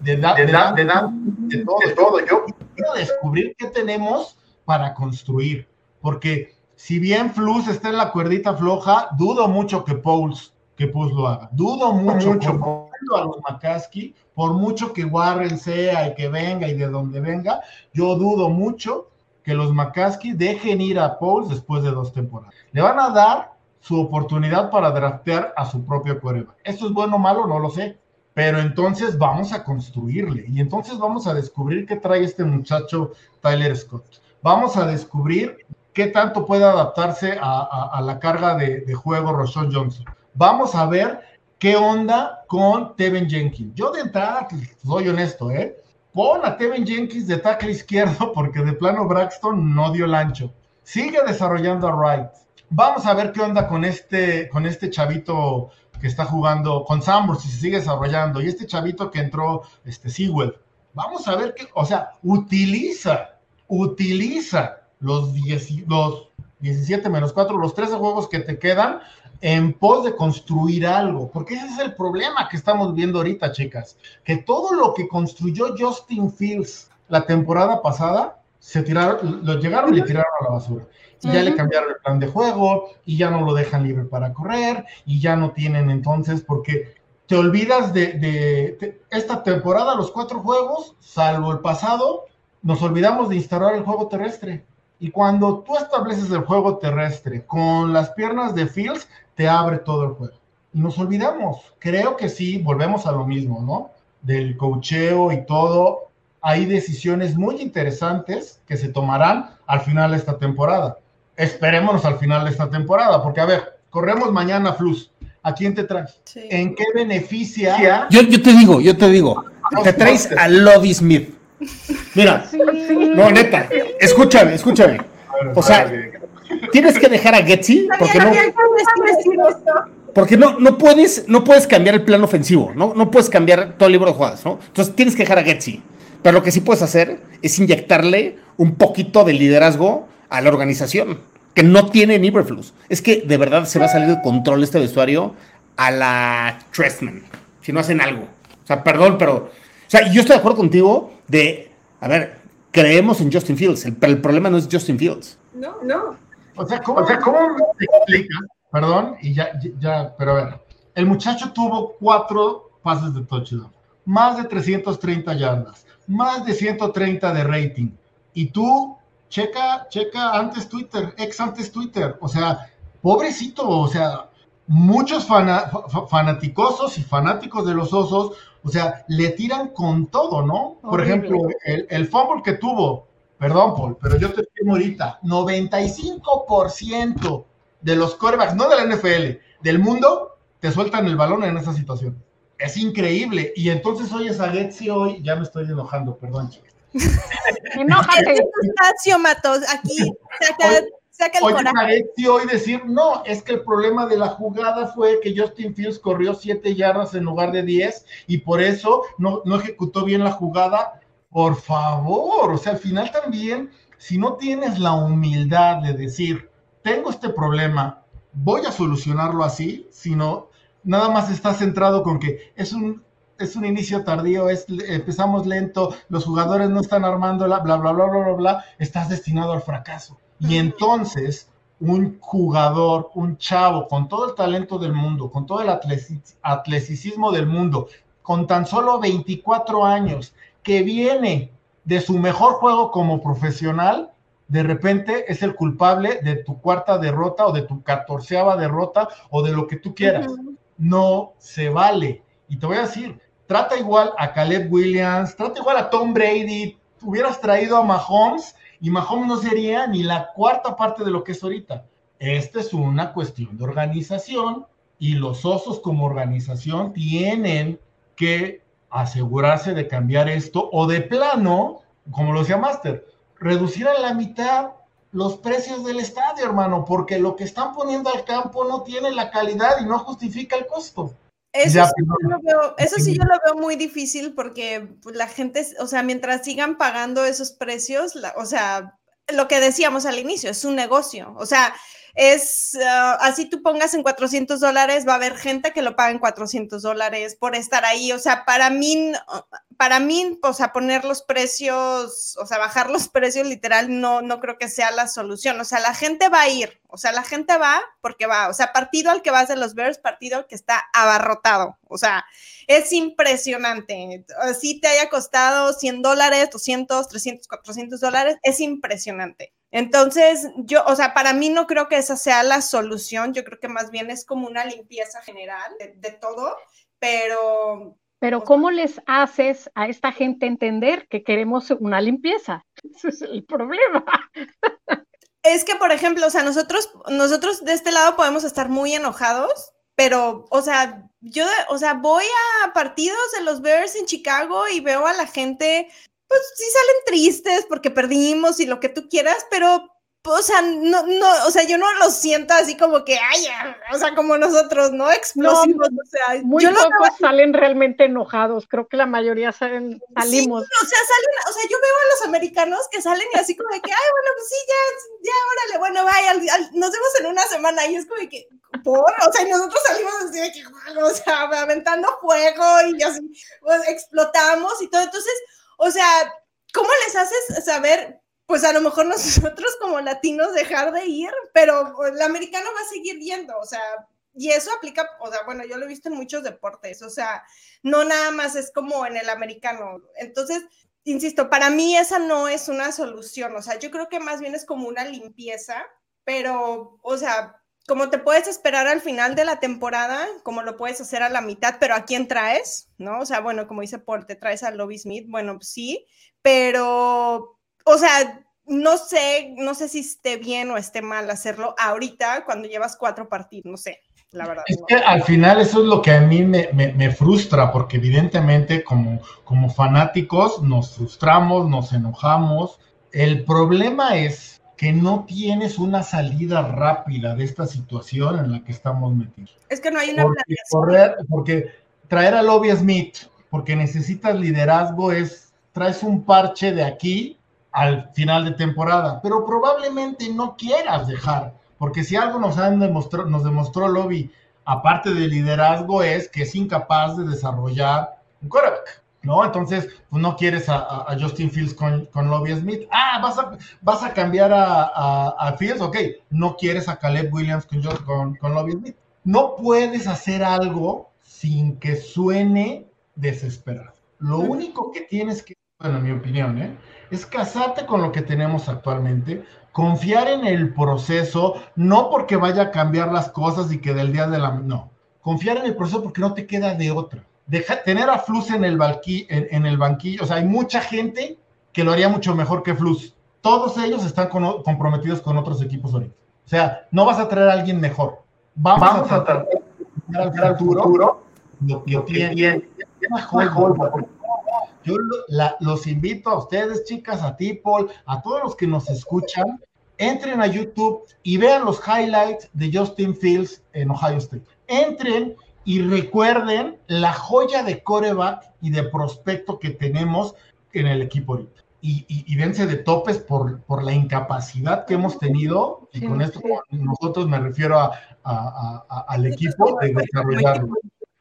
S4: de, de, da- de, da- de da- de todo, de todo. Yo quiero descubrir qué tenemos para construir. Porque si bien Flus está en la cuerdita floja, dudo mucho que Pauls, que Pauls lo haga. Dudo mucho, conociendo a los McCaskey, por mucho que Warren sea y que venga y de donde venga, yo dudo mucho que los McCaskey dejen ir a Pauls después de dos temporadas. Le van a dar su oportunidad para draftear a su propio coreback. ¿Esto es bueno o malo? No lo sé. Pero entonces vamos a construirle y entonces vamos a descubrir qué trae este muchacho Tyler Scott. Vamos a descubrir qué tanto puede adaptarse a, la carga de, de juego Roshon Johnson. Vamos a ver qué onda con Tevin Jenkins. Yo de entrada, soy honesto, ¿eh? Pon a Tevin Jenkins de tackle izquierdo porque de plano Braxton no dio el ancho. Sigue desarrollando a Wright. Vamos a ver qué onda con este, con este chavito que está jugando con Sambor, si se sigue desarrollando, y este chavito que entró, este Sewell. Vamos a ver qué, o sea, utiliza, utiliza los, 10 los 17 menos 4, los 13 juegos que te quedan en pos de construir algo, porque ese es el problema que estamos viendo ahorita, chicas, que todo lo que construyó Justin Fields la temporada pasada, se tiraron, lo llegaron y tiraron a la basura. Y ya le cambiaron el plan de juego, y ya no lo dejan libre para correr, y ya no tienen entonces, porque te olvidas de, de- de- esta temporada, los cuatro juegos, salvo el pasado, nos olvidamos de instalar el juego terrestre. Y cuando tú estableces el juego terrestre con las piernas de Fields, te abre todo el juego. Y nos olvidamos. Creo que sí, volvemos a lo mismo, ¿no? Del cocheo y todo. Hay decisiones muy interesantes que se tomarán al final de esta temporada. Esperémonos al final de esta temporada, porque a ver, corremos mañana, Flus. ¿A quién te traes?
S6: Sí.
S4: ¿En qué beneficia?
S5: yo, yo te digo, yo te digo, te traes a Lobby Smith. Mira, no, neta, escúchame, escúchame. O sea, tienes que dejar a Getty porque no, porque no, no puedes, no puedes cambiar el plan ofensivo, ¿no? No puedes cambiar todo el libro de jugadas, ¿no? Entonces tienes que dejar a Getty. Pero lo que sí puedes hacer es inyectarle un poquito de liderazgo a la organización. que no tiene Iberflus. Es que de verdad se va a salir de control este vestuario a la Trestman, si no hacen algo. O sea, perdón, pero. O sea, yo estoy de acuerdo contigo de. A ver, creemos en Justin Fields, pero el problema no es Justin Fields.
S6: No, no.
S4: O sea, ¿cómo, o sea, ¿cómo se explica? Perdón, y ya, ya, pero a ver. El muchacho tuvo cuatro pases de touchdown, más de 330 yardas, más de 130 de rating. Y tú, checa, checa antes Twitter, ex antes Twitter. O sea, pobrecito, o sea, muchos fanaticosos y fanáticos de los osos, o sea, le tiran con todo, ¿no? Por ejemplo, el, el fumble que tuvo, perdón, Paul, pero yo te digo ahorita, 95% de los corebacks, no de la NFL, del mundo, te sueltan el balón en esa situación. Es increíble. Y entonces oyes a Getsi hoy, ya me estoy enojando, perdón, chicas.
S6: Enójate. Matos, aquí saca, saca el
S4: hoy decir, no, es que el problema de la jugada fue que Justin Fields corrió siete yardas en lugar de 10 y por eso no, no ejecutó bien la jugada. Por favor, o sea, al final también, si no tienes la humildad de decir, tengo este problema, voy a solucionarlo así, sino nada más está centrado con que es un, es un inicio tardío, es, empezamos lento, los jugadores no están armándola, bla, bla, bla, bla, bla, bla, estás destinado al fracaso. Y entonces, un jugador, un chavo con todo el talento del mundo, con todo el atleticismo del mundo, con tan solo 24 años, que viene de su mejor juego como profesional, de repente es el culpable de tu cuarta derrota o de tu catorceava derrota o de lo que tú quieras no se vale. Y te voy a decir, trata igual a Caleb Williams, trata igual a Tom Brady, hubieras traído a Mahomes y Mahomes no sería ni la cuarta parte de lo que es ahorita. Esta es una cuestión de organización y los osos como organización tienen que asegurarse de cambiar esto o de plano, como lo decía Master, reducir a la mitad los precios del estadio, hermano, porque lo que están poniendo al campo no tiene la calidad y no justifica el costo.
S6: Eso, sí, yo lo veo, eso sí yo lo veo muy difícil porque pues, la gente, o sea, mientras sigan pagando esos precios, o sea, lo que decíamos al inicio, es un negocio. O sea, es ah, así tú pongas en 400 dólares, va a haber gente que lo paga en 400 dólares por estar ahí. O sea, para mí, para mí, o sea, poner los precios, o sea, bajar los precios literal, no, no creo que sea la solución. O sea, la gente va a ir, o sea, la gente va porque va, o sea, partido al que vas de los Bears, partido al que está abarrotado. O sea, es impresionante. Así te haya costado 100 dólares, 200, 300, 400 dólares, es impresionante. Entonces, yo, o sea, para mí no creo que esa sea la solución, yo creo que más bien es como una limpieza general de, todo, pero...
S7: Pero ¿cómo les haces a esta gente entender que queremos una limpieza? Ese es el problema.
S6: Es que, por ejemplo, o sea, nosotros, nosotros de este lado podemos estar muy enojados, pero, o sea, yo, o sea, voy a partidos de los Bears en Chicago y veo a la gente pues sí salen tristes porque perdimos y lo que tú quieras, pero, o sea, no, no, o sea, yo no lo siento así como que, ay, o sea, como nosotros, ¿no? Explosivos, o sea,
S7: muy pocos salen realmente enojados, creo que la mayoría salen, salimos.
S6: o sea, salen, o sea, yo veo a los americanos que salen y así como de que, ay, bueno, pues sí, ya, ya, órale, bueno, vaya, nos vemos en una semana y es como de que, por, o sea, y nosotros salimos así de que, o sea, aventando fuego y así, pues explotamos y todo, entonces, o sea, ¿cómo les haces saber? Pues a lo mejor nosotros como latinos dejar de ir, pero el americano va a seguir yendo, o sea, y eso aplica, o sea, bueno, yo lo he visto en muchos deportes, o sea, no nada más es como en el americano. Entonces, insisto, para mí esa no es una solución, o sea, yo creo que más bien es como una limpieza, pero, o sea, como te puedes esperar al final de la temporada, como lo puedes hacer a la mitad, pero ¿a quién traes? ¿No? O sea, bueno, como dice Paul, te traes a Lobby Smith, bueno, sí, pero, o sea, no sé, no sé si esté bien o esté mal hacerlo ahorita cuando llevas cuatro partidos, no sé, la verdad.
S4: Es que al final eso es lo que a mí me, me, frustra, porque evidentemente como, como fanáticos nos frustramos, nos enojamos. El problema es que no tienes una salida rápida de esta situación en la que estamos metidos.
S6: Es que no hay una
S4: porque, porque traer a Lobby Smith, porque necesitas liderazgo, es traes un parche de aquí al final de temporada, pero probablemente no quieras dejar, porque si algo nos, han demostró, nos demostró Lobby, aparte de liderazgo, es que es incapaz de desarrollar un quarterback. ¿No? Entonces, pues no quieres a, Justin Fields con, con Lobby Smith. Ah, vas a, vas a cambiar a, Fields, ok. No quieres a Caleb Williams con, con, con Lobby Smith. No puedes hacer algo sin que suene desesperado. Lo único que tienes que, bueno, en mi opinión, ¿eh? es casarte con lo que tenemos actualmente, confiar en el proceso, no porque vaya a cambiar las cosas y que del día de la... No, confiar en el proceso porque no te queda de otra tener a Flus en el, en, el banquillo, o sea, hay mucha gente que lo haría mucho mejor que Flus. Todos ellos están comprometidos con otros equipos ahorita. O sea, no vas a traer a alguien mejor. Vamos, a tratar de al futuro lo que tiene. Yo los invito a ustedes, chicas, a ti, Paul, a todos los que nos escuchan, entren a YouTube y vean los highlights de Justin Fields en Ohio State. Entren y recuerden la joya de coreback y de prospecto que tenemos en el equipo ahorita. Y, y, dense de topes por, por, la incapacidad que hemos tenido, y con esto nosotros me refiero a, al equipo de desarrollarlo.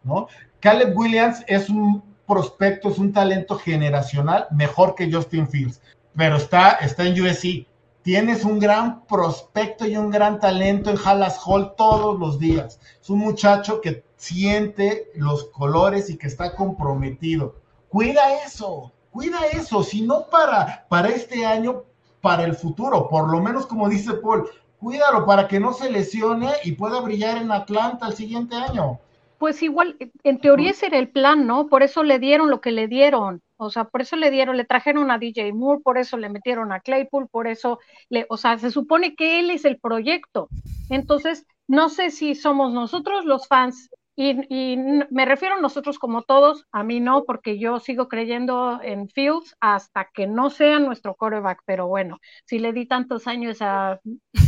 S4: ¿no? Caleb Williams es un prospecto, es un talento generacional mejor que Justin Fields, pero está, está en USC. Tienes un gran prospecto y un gran talento en Hallas Hall todos los días. Es un muchacho que siente los colores y que está comprometido. Cuida eso, cuida eso, si no para, para este año, para el futuro, por lo menos como dice Paul, cuídalo para que no se lesione y pueda brillar en Atlanta el siguiente año.
S7: Pues igual, en teoría ese era el plan, ¿no? Por eso le dieron lo que le dieron. O sea, por eso le dieron, le trajeron a DJ Moore, por eso le metieron a Claypool, por eso le, o sea, se supone que él es el proyecto. Entonces, no sé si somos nosotros los fans y, me refiero a nosotros como todos, a mí no, porque yo sigo creyendo en Fields hasta que no sea nuestro coreback, pero bueno, si le di tantos años a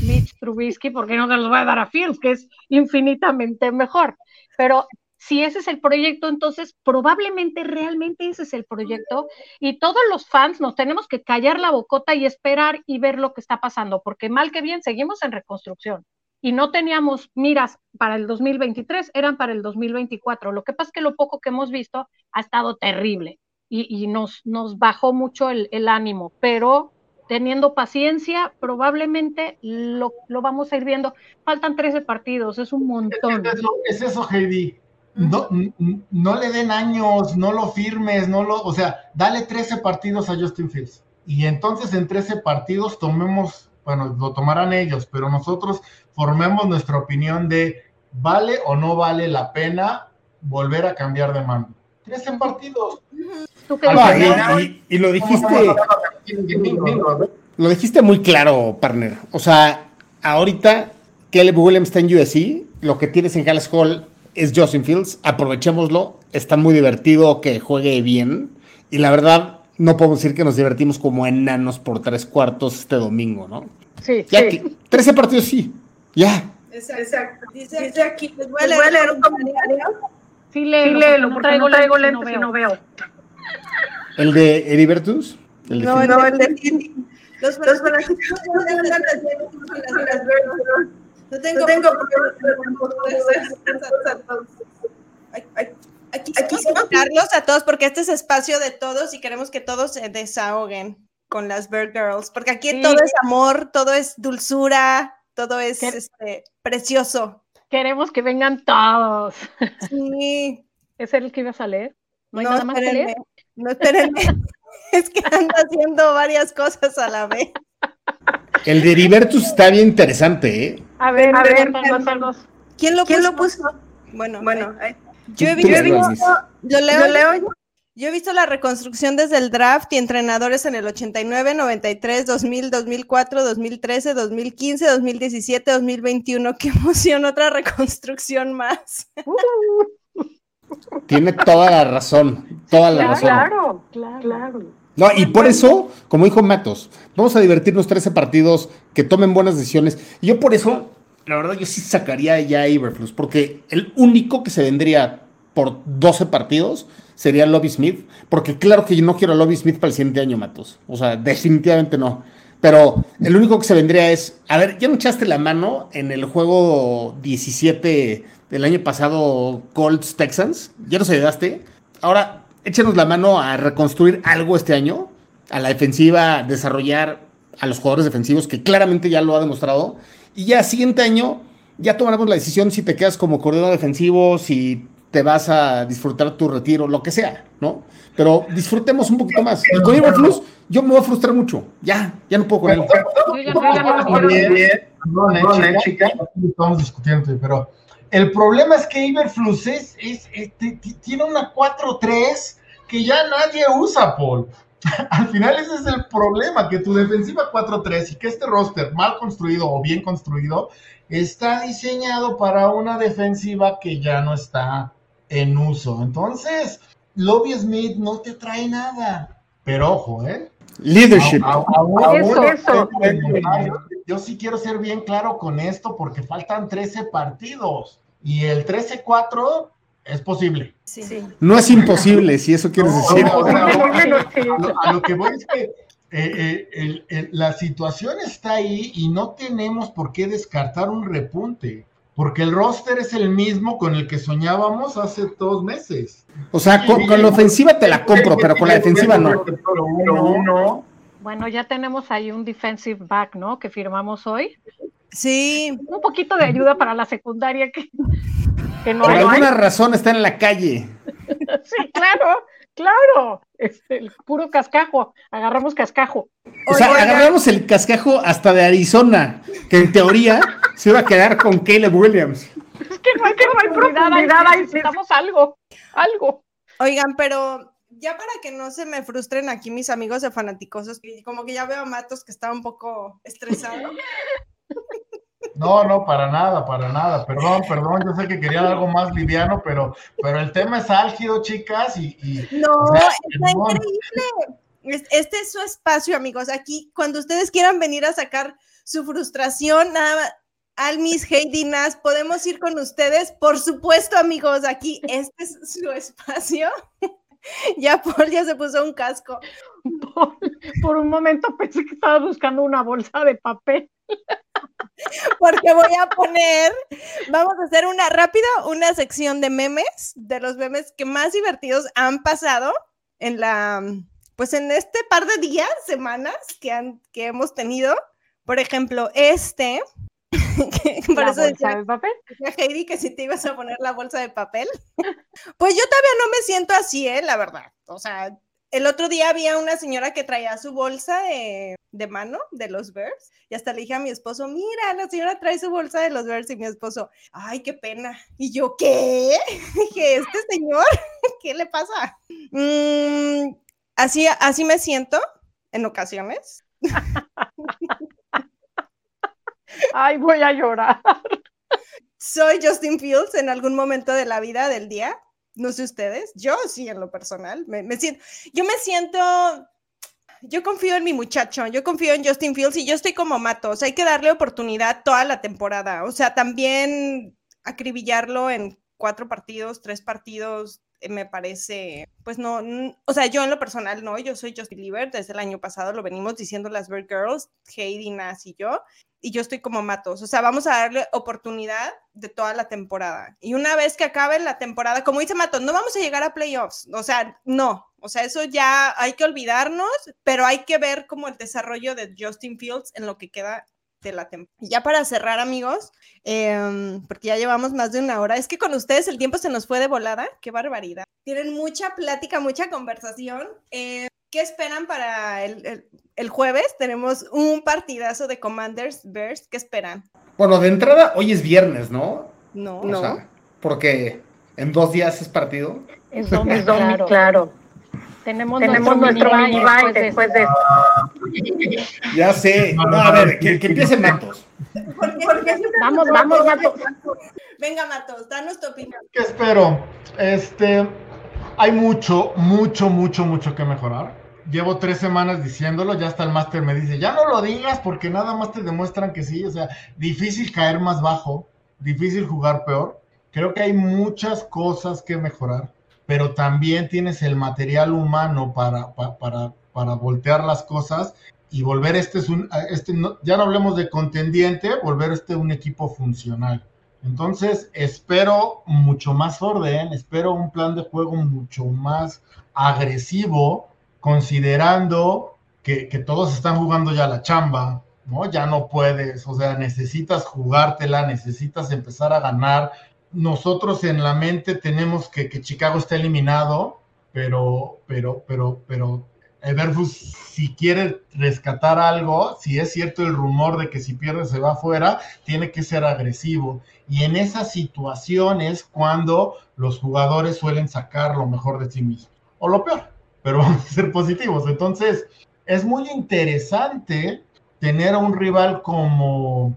S7: Mitch Trubisky, ¿por qué no se los voy a dar a Fields, que es infinitamente mejor? Pero si ese es el proyecto, entonces probablemente realmente ese es el proyecto y todos los fans nos tenemos que callar la bocota y esperar y ver lo que está pasando, porque mal que bien seguimos en reconstrucción y no teníamos miras para el 2023, eran para el 2024. Lo que pasa es que lo poco que hemos visto ha estado terrible y, nos, nos bajó mucho el, ánimo, pero teniendo paciencia, probablemente lo, vamos a ir viendo. Faltan 13 partidos, es un montón.
S4: Es eso, Heidi. No, no le den años, no lo firmes, no lo, o sea, dale 13 partidos a Justin Fields. Y entonces en 13 partidos tomemos bueno, lo tomarán ellos, pero nosotros formemos nuestra opinión de vale o no vale la pena volver a cambiar de mano. en partidos.
S5: y, lo dijiste. Lo dijiste muy claro, partner. O sea, ahorita Caleb Williams está en USC, lo que tienes en Galles Hall es Justin Fields, aprovechémoslo, está muy divertido que juegue bien y la verdad no podemos decir que nos divertimos como enanos por tres cuartos este domingo, ¿no?
S7: Sí, sí.
S5: 13 partidos sí, ya.
S6: Exacto. Dice, dice aquí, les voy a leer, leer un comentario.
S7: Sí, léelo, sí, léelo porque traigo, no traigo lentes y no veo.
S5: ¿El de Heribertus?
S6: El de no, no, el de Los fanáticos no tengo, no tengo Aquí, aquí invitarlos a todos porque este es espacio de todos y queremos que todos se desahoguen con las Bird Girls, porque aquí todo es amor, todo es dulzura, todo es este, precioso.
S7: Queremos que vengan todos.
S6: Sí.
S7: ¿Es el que ibas a leer? ¿No hay nada más que leer?
S6: No, espérenme. es que anda haciendo varias cosas a la vez.
S5: El de Heribertus está bien interesante,
S7: ¿eh? A ver, a ver,
S6: ¿Quién lo ¿Quién puso? Lo puso? Bueno, bueno. Yo he visto, yo leo, leo yo he visto la reconstrucción desde el draft y entrenadores en el 89, 93, 2000, 2004, 2013, 2015, 2017, 2021. Qué emoción, otra reconstrucción más.
S5: Tiene toda la razón, toda la razón.
S7: Claro, claro, claro.
S5: No, y por eso, como dijo Matos, vamos a divertirnos 13 partidos, que tomen buenas decisiones. Y yo por eso, la verdad, yo sí sacaría ya a Iberflux, porque el único que se vendría por 12 partidos sería Lobby Smith, porque claro que yo no quiero a Lobby Smith para el siguiente año, Matos. O sea, definitivamente no. Pero el único que se vendría es, a ver, ¿ya no echaste la mano en el juego 17 del año pasado Colts Texans? ¿Ya nos ayudaste? Ahora, échenos la mano a reconstruir algo este año, a la defensiva, desarrollar a los jugadores defensivos, que claramente ya lo ha demostrado. Y ya siguiente año, ya tomaremos la decisión si te quedas como coordinador defensivo, si te vas a disfrutar tu retiro, lo que sea, ¿no? Pero disfrutemos un poquito más. Y con Iberflux, yo me voy a frustrar mucho. Ya, ya no puedo con él.
S4: Estamos discutiendo, pero el problema es que Iberflux es, es, tiene una 4-3 que ya nadie usa, Paul. Al final ese es el problema, que tu defensiva 4-3 y que este roster mal construido o bien construido está diseñado para una defensiva que ya no está en uso. Entonces, Lobby Smith no te trae nada. Pero ojo, ¿eh?
S5: Leadership.
S4: Yo sí quiero ser bien claro con esto porque faltan 13 partidos y el 13-4 es posible.
S5: No es imposible, si eso quieres decir.
S4: a, lo, que voy es que eh, eh, la situación está ahí y no tenemos por qué descartar un repunte. Porque el roster es el mismo con el que soñábamos hace dos meses.
S5: O sea, con, la ofensiva te la compro, pero con la defensiva no.
S7: Bueno, ya tenemos ahí un defensive back, ¿no? Que firmamos hoy.
S6: Sí.
S7: Un poquito de ayuda para la secundaria que,
S5: no Por alguna razón está en la calle.
S7: sí, claro, claro. Este, el puro cascajo. Agarramos cascajo.
S5: O sea, agarramos el cascajo hasta de Arizona, que en teoría se iba a quedar con Caleb Williams.
S7: Es que no hay, que no hay profundidad, ahí necesitamos algo, algo.
S6: Oigan, pero ya para que no se me frustren aquí mis amigos de fanaticosos, como que ya veo a Matos que está un poco estresado.
S4: No, no, para nada, para nada. Perdón, perdón, yo sé que querían algo más liviano, pero, pero el tema es álgido, chicas, y...
S6: no, está increíble. Este es su espacio, amigos. Aquí, cuando ustedes quieran venir a sacar su frustración, nada más, Almis, Heidi Nas, podemos ir con ustedes. Por supuesto, amigos, aquí este es su espacio. ya Paul ya se puso un casco.
S7: por un momento pensé que estaba buscando una bolsa de papel.
S6: Porque voy a poner, vamos a hacer una rápida, una sección de memes, de los memes que más divertidos han pasado en la, pues en este par de días, semanas que, han, que hemos tenido. Por ejemplo, este,
S7: por eso decía, de papel?
S6: Heidi que si te ibas a poner la bolsa de papel. pues yo todavía no me siento así, ¿eh? la verdad. O sea, el otro día había una señora que traía su bolsa de, mano de los Bears y hasta le dije a mi esposo, mira, la señora trae su bolsa de los Bears y mi esposo, ay, qué pena. Y yo, ¿qué? Dije, este señor, ¿qué le pasa? Mm, así, así me siento en ocasiones.
S7: ay, voy a llorar.
S6: Soy Justin Fields en algún momento de la vida del día no sé ustedes, yo sí en lo personal, me, siento, yo me siento, yo confío en mi muchacho, yo confío en Justin Fields y yo estoy como Matos, hay que darle oportunidad toda la temporada, o sea, también acribillarlo en cuatro partidos, tres partidos, me parece, pues no, o sea, yo en lo personal no, yo soy Justin Lieber, desde el año pasado lo venimos diciendo las Bird Girls, Heidi, Nas y yo, y yo estoy como matos. O sea, vamos a darle oportunidad de toda la temporada. Y una vez que acabe la temporada, como dice Matos, no vamos a llegar a playoffs. O sea, no. O sea, eso ya hay que olvidarnos, pero hay que ver como el desarrollo de Justin Fields en lo que queda de la temporada. Ya para cerrar, amigos, em, porque ya llevamos más de una hora, es que con ustedes el tiempo se nos fue de volada. Qué barbaridad. Tienen mucha plática, mucha conversación. Eh, ¿Qué esperan para el, jueves? Tenemos un partidazo de Commanders Bears. ¿Qué esperan?
S5: Bueno, de entrada, hoy es viernes, ¿no?
S6: No. no.
S5: porque en dos días es partido.
S7: Es domingo, claro. claro. Tenemos, Tenemos nuestro, mini bye después de
S5: Ya sé. a ver, que, que empiece Matos.
S7: vamos, vamos, Matos.
S6: Venga, Matos, danos tu opinión.
S4: ¿Qué espero? Este, hay mucho, mucho, mucho, mucho que mejorar llevo tres semanas diciéndolo, ya hasta el máster me dice, ya no lo digas porque nada más te demuestran que sí, o sea, difícil caer más bajo, difícil jugar peor. Creo que hay muchas cosas que mejorar, pero también tienes el material humano para, para, para, voltear las cosas y volver este es un, este ya no hablemos de contendiente, volver este un equipo funcional. Entonces, espero mucho más orden, espero un plan de juego mucho más agresivo, considerando que, que todos están jugando ya la chamba, ¿no? Ya no puedes, o sea, necesitas jugártela, necesitas empezar a ganar. Nosotros en la mente tenemos que, que Chicago está eliminado, pero, pero, pero, pero Everfus, si quiere rescatar algo, si es cierto el rumor de que si pierde se va afuera, tiene que ser agresivo. Y en esas situaciones cuando los jugadores suelen sacar lo mejor de sí mismos, o lo peor, pero vamos a ser positivos. Entonces, es muy interesante tener a un rival como,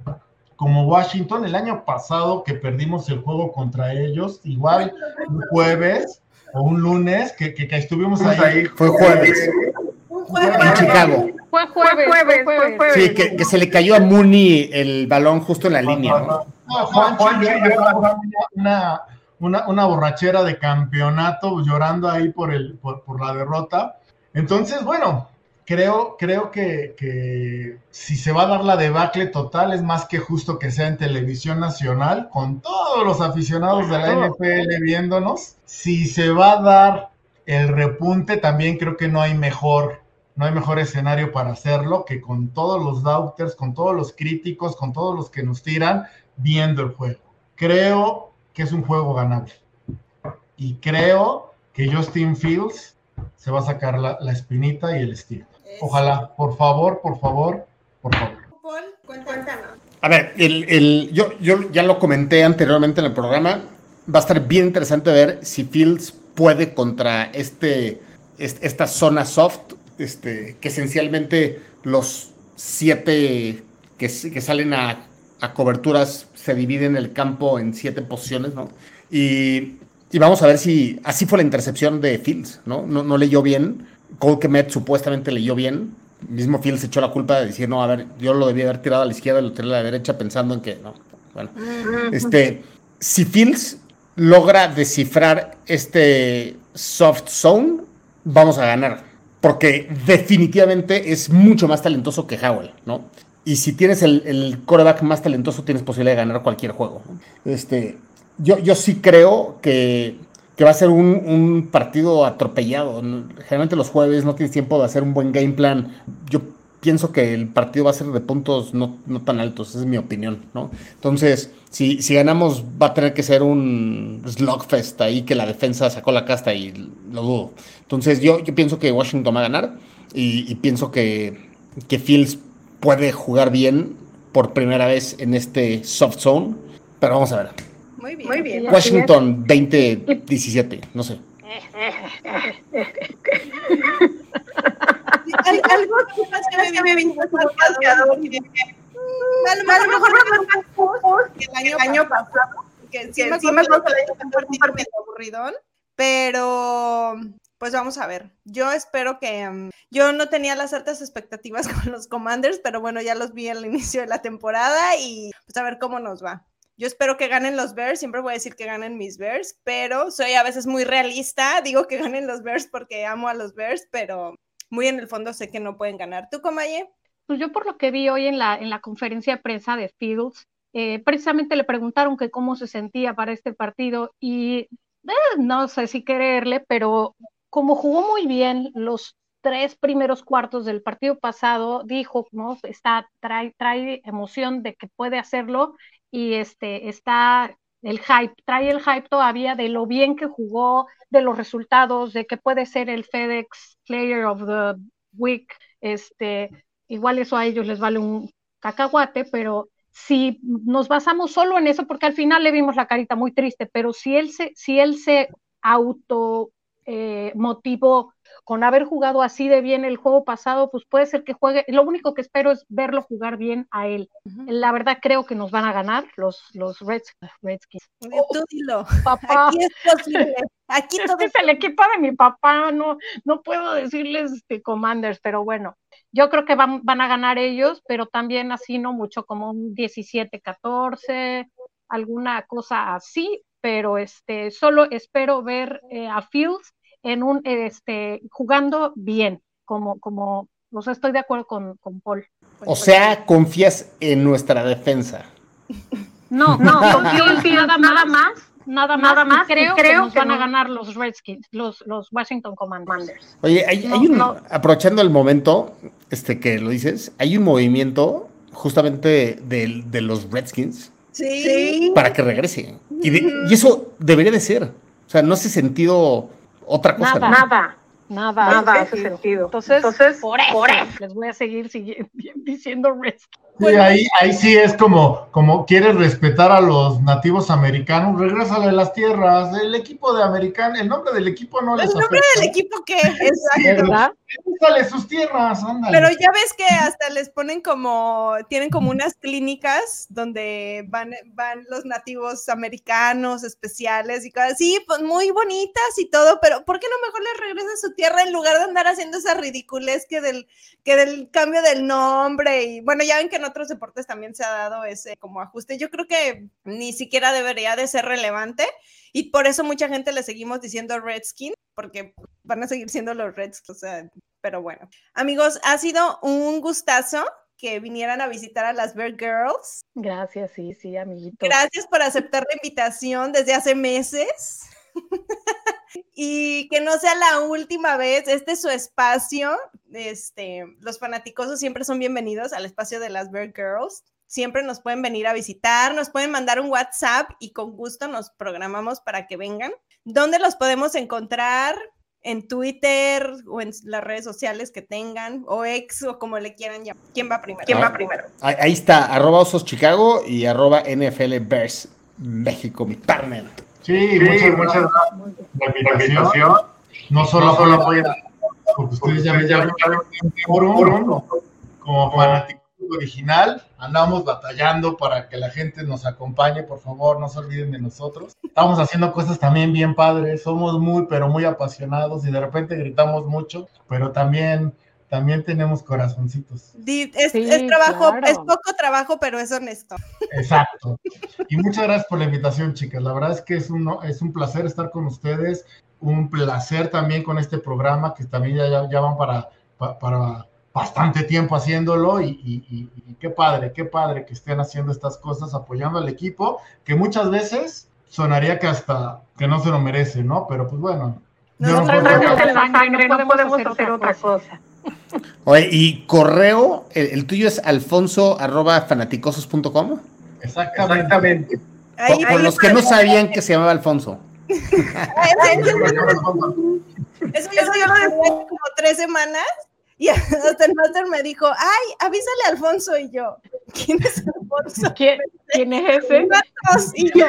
S4: como Washington. El año pasado que perdimos el juego contra ellos, igual un jueves o un lunes que, que, estuvimos ahí.
S5: Fue jueves. En Chicago.
S7: Fue jueves, fue jueves,
S5: Sí, que, que, se le cayó a Mooney el balón justo en la línea. ¿no?
S4: Juan, una, una, una, borrachera de campeonato llorando ahí por, el, por, por la derrota. Entonces, bueno, creo, creo que, que, si se va a dar la debacle total, es más que justo que sea en televisión nacional, con todos los aficionados de la NFL viéndonos. Si se va a dar el repunte, también creo que no hay mejor, no hay mejor escenario para hacerlo que con todos los doubters, con todos los críticos, con todos los que nos tiran viendo el juego. Creo que es un juego ganable. Y creo que Justin Fields se va a sacar la, la espinita y el estilo. Ojalá, por favor, por favor, por favor.
S5: A ver, el, el, yo, yo ya lo comenté anteriormente en el programa. Va a estar bien interesante ver si Fields puede contra este, esta zona soft, este, que esencialmente los siete que, que salen a, a, coberturas se dividen el campo en siete posiciones, ¿no? Y, y, vamos a ver si así fue la intercepción de Fields, ¿no? No, no leyó bien Cole Kemet supuestamente leyó bien. Mismo Fields se echó la culpa de decir, no, a ver, yo lo debía haber tirado a la izquierda y lo tiré a la derecha pensando en que, no, bueno. Este, si Fields logra descifrar este soft zone, vamos a ganar. Porque definitivamente es mucho más talentoso que Howell, ¿no? Y si tienes el, el coreback más talentoso, tienes posibilidad de ganar cualquier juego. Este, yo, yo sí creo que que va a ser un, partido atropellado. Generalmente los jueves no tienes tiempo de hacer un buen game plan. Yo pienso que el partido va a ser de puntos no, tan altos, esa es mi opinión, ¿no? Entonces, si, si ganamos, va a tener que ser un slugfest ahí que la defensa sacó la casta y lo dudo. Entonces, yo, yo pienso que Washington va a ganar y, pienso que, que Fields puede jugar bien por primera vez en este soft zone, pero vamos a ver.
S6: Muy bien. Muy bien.
S5: Washington 2017, no sé.
S6: algo que me visto marcador a lo mejor el año pasado que sí me acuerdo el año pasado aburridón pero pues vamos a ver. Yo espero que um, yo no tenía las altas expectativas con los Commanders, pero bueno, ya los vi al inicio de la temporada y pues a ver cómo nos va. Yo espero que ganen los Bears, siempre voy a decir que ganen mis Bears, pero soy a veces muy realista, digo que ganen los Bears porque amo a los Bears, pero muy en el fondo sé que no pueden ganar. ¿Tú, Comaye?
S7: Pues yo por lo que vi hoy en la, en la conferencia de prensa de Fields, eh, precisamente le preguntaron que cómo se sentía para este partido y eh, no sé si quererle, pero como jugó muy bien los tres primeros cuartos del partido pasado, dijo, ¿no? Está, trae, trae emoción de que puede hacerlo y este, está el hype, trae el hype todavía de lo bien que jugó, de los resultados, de que puede ser el FedEx Player of the Week, este, igual eso a ellos les vale un cacahuate, pero si nos basamos solo en eso, porque al final le vimos la carita muy triste, pero si él se, si él se auto eh, motivó con haber jugado así de bien el juego pasado, pues puede ser que juegue. Lo único que espero es verlo jugar bien a él. La verdad creo que nos van a ganar los, los Redskins.
S6: Tú dilo.
S7: Papá.
S6: Aquí es posible. Aquí
S7: todo es, el equipo de mi papá, no, no puedo decirles este, Commanders, pero bueno, yo creo que van, van a ganar ellos, pero también así no mucho, como un 17-14, alguna cosa así, pero este, solo espero ver eh, a Fields en un, este, jugando bien, como, como, o sea, estoy de acuerdo con, con Paul.
S5: O sea, confías en nuestra defensa.
S7: No, no, confío en nada, nada más, nada más, nada más creo, creo, que nos van a ganar los Redskins, los, los Washington Commanders.
S5: Oye, hay, hay un, aprovechando el momento este que lo dices, hay un movimiento justamente de, de los Redskins
S6: Sí.
S5: para que regrese. Y, de- y eso debería de ser. O sea, no hace sentido otra cosa.
S7: Nada,
S5: ¿no?
S7: nada, nada,
S2: Nada
S7: hace
S2: sentido.
S7: Entonces,
S2: Entonces,
S7: por, eso,
S2: por eso.
S7: les voy a seguir diciendo
S4: Sí, ahí, ahí sí es como, como quieres respetar a los nativos americanos, regrésale a las tierras. El equipo de americano, el nombre del equipo no les
S6: ¿El nombre
S4: afecta.
S6: del equipo qué? Exacto.
S7: ¿Verdad?
S4: Regrésale sus tierras, ándale.
S6: Pero ya ves que hasta les ponen como, tienen como unas clínicas donde van, van los nativos americanos especiales y cosas así, pues muy bonitas y todo, pero ¿por qué no mejor les regresa a su tierra en lugar de andar haciendo esa ridiculez que del, que del cambio del nombre? Y bueno, ya ven que en otros deportes también se ha dado ese como ajuste. Yo creo que ni siquiera debería de ser relevante y por eso mucha gente le seguimos diciendo Redskin, porque van a seguir siendo los Redskins, o sea, pero bueno. Amigos, ha sido un gustazo que vinieran a visitar a las Bear Girls.
S7: Gracias, sí, sí, amiguitos.
S6: Gracias por aceptar la invitación desde hace meses. y que no sea la última vez, este es su espacio. Este, los fanáticosos siempre son bienvenidos al espacio de las Bear Girls. Siempre nos pueden venir a visitar, nos pueden mandar un WhatsApp y con gusto nos programamos para que vengan. ¿Dónde los podemos encontrar? En Twitter o en las redes sociales que tengan, o ex, o como le quieran llamar. ¿Quién va primero?
S2: ¿Quién
S5: Ah.
S2: va primero?
S5: Ahí, ahí está, arroba osos Chicago y arroba NFL Bears México, mi partner.
S4: Sí, muchas, muchas gracias. por la invitación. No solo, por la porque ustedes ya me llaman por uno, como fanático original, andamos batallando para que la gente nos acompañe, por favor, no se olviden de nosotros. Estamos haciendo cosas también bien padres, somos muy, pero muy apasionados y de repente gritamos mucho, pero también, también tenemos corazoncitos.
S6: Di- Es,
S7: Sí,
S6: es trabajo,
S7: claro.
S6: es poco trabajo, pero es honesto.
S4: Exacto. Y muchas gracias por la invitación, chicas. La verdad es que es un, es un placer estar con ustedes, un placer también con este programa, que también ya, ya, ya van para, pa- para bastante tiempo haciéndolo y, y- y- y qué padre, qué padre que estén haciendo estas cosas, apoyando al equipo, que muchas veces sonaría que hasta que no se lo merece, ¿no? Pero pues bueno.
S6: No, no
S2: podemos hacer otra cosa.
S5: Oye, y correo, el, el tuyo es alfonso arroba fanaticosos.com.
S4: Exactamente.
S6: Ahí-
S5: Por, los que no sabían que se llamaba Alfonso.
S6: Eso yo lo como tres semanas y hasta el máster me dijo, ay, avísale a Alfonso y yo. ¿Quién es Alfonso?
S7: ¿Quién, quién es ese?
S6: Matos, Y yo,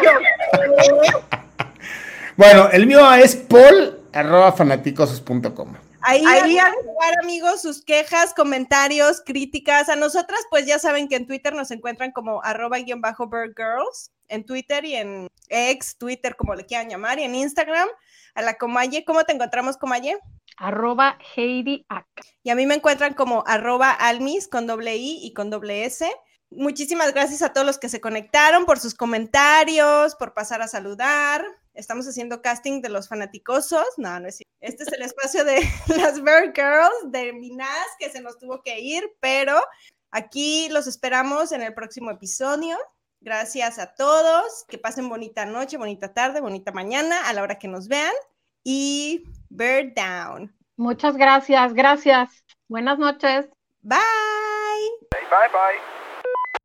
S5: Bueno, el mío es paul arroba fanaticosos.com.
S6: Ahí,
S2: Ahí
S6: hagan llegar, amigos, sus quejas, comentarios, críticas. A nosotras, pues ya saben que en Twitter nos encuentran como arroba guion bajo birdgirls, en Twitter y en ex, Twitter, como le quieran llamar, y en Instagram, a la Comaye. ¿Cómo te encontramos, Comaye?
S7: Arroba Heidi Ak.
S6: Y a mí me encuentran como arroba almis con doble i y con doble s. Muchísimas gracias a todos los que se conectaron por sus comentarios, por pasar a saludar. Estamos haciendo casting de los fanaticosos. No, no es cierto. Este es el espacio de las Bear Girls, de Minas, que se nos tuvo que ir, pero aquí los esperamos en el próximo episodio. Gracias a todos. Que pasen bonita noche, bonita tarde, bonita mañana, a la hora que nos vean. Y Bear Down.
S7: Muchas gracias, gracias. Buenas noches.
S6: Bye.
S8: Bye bye.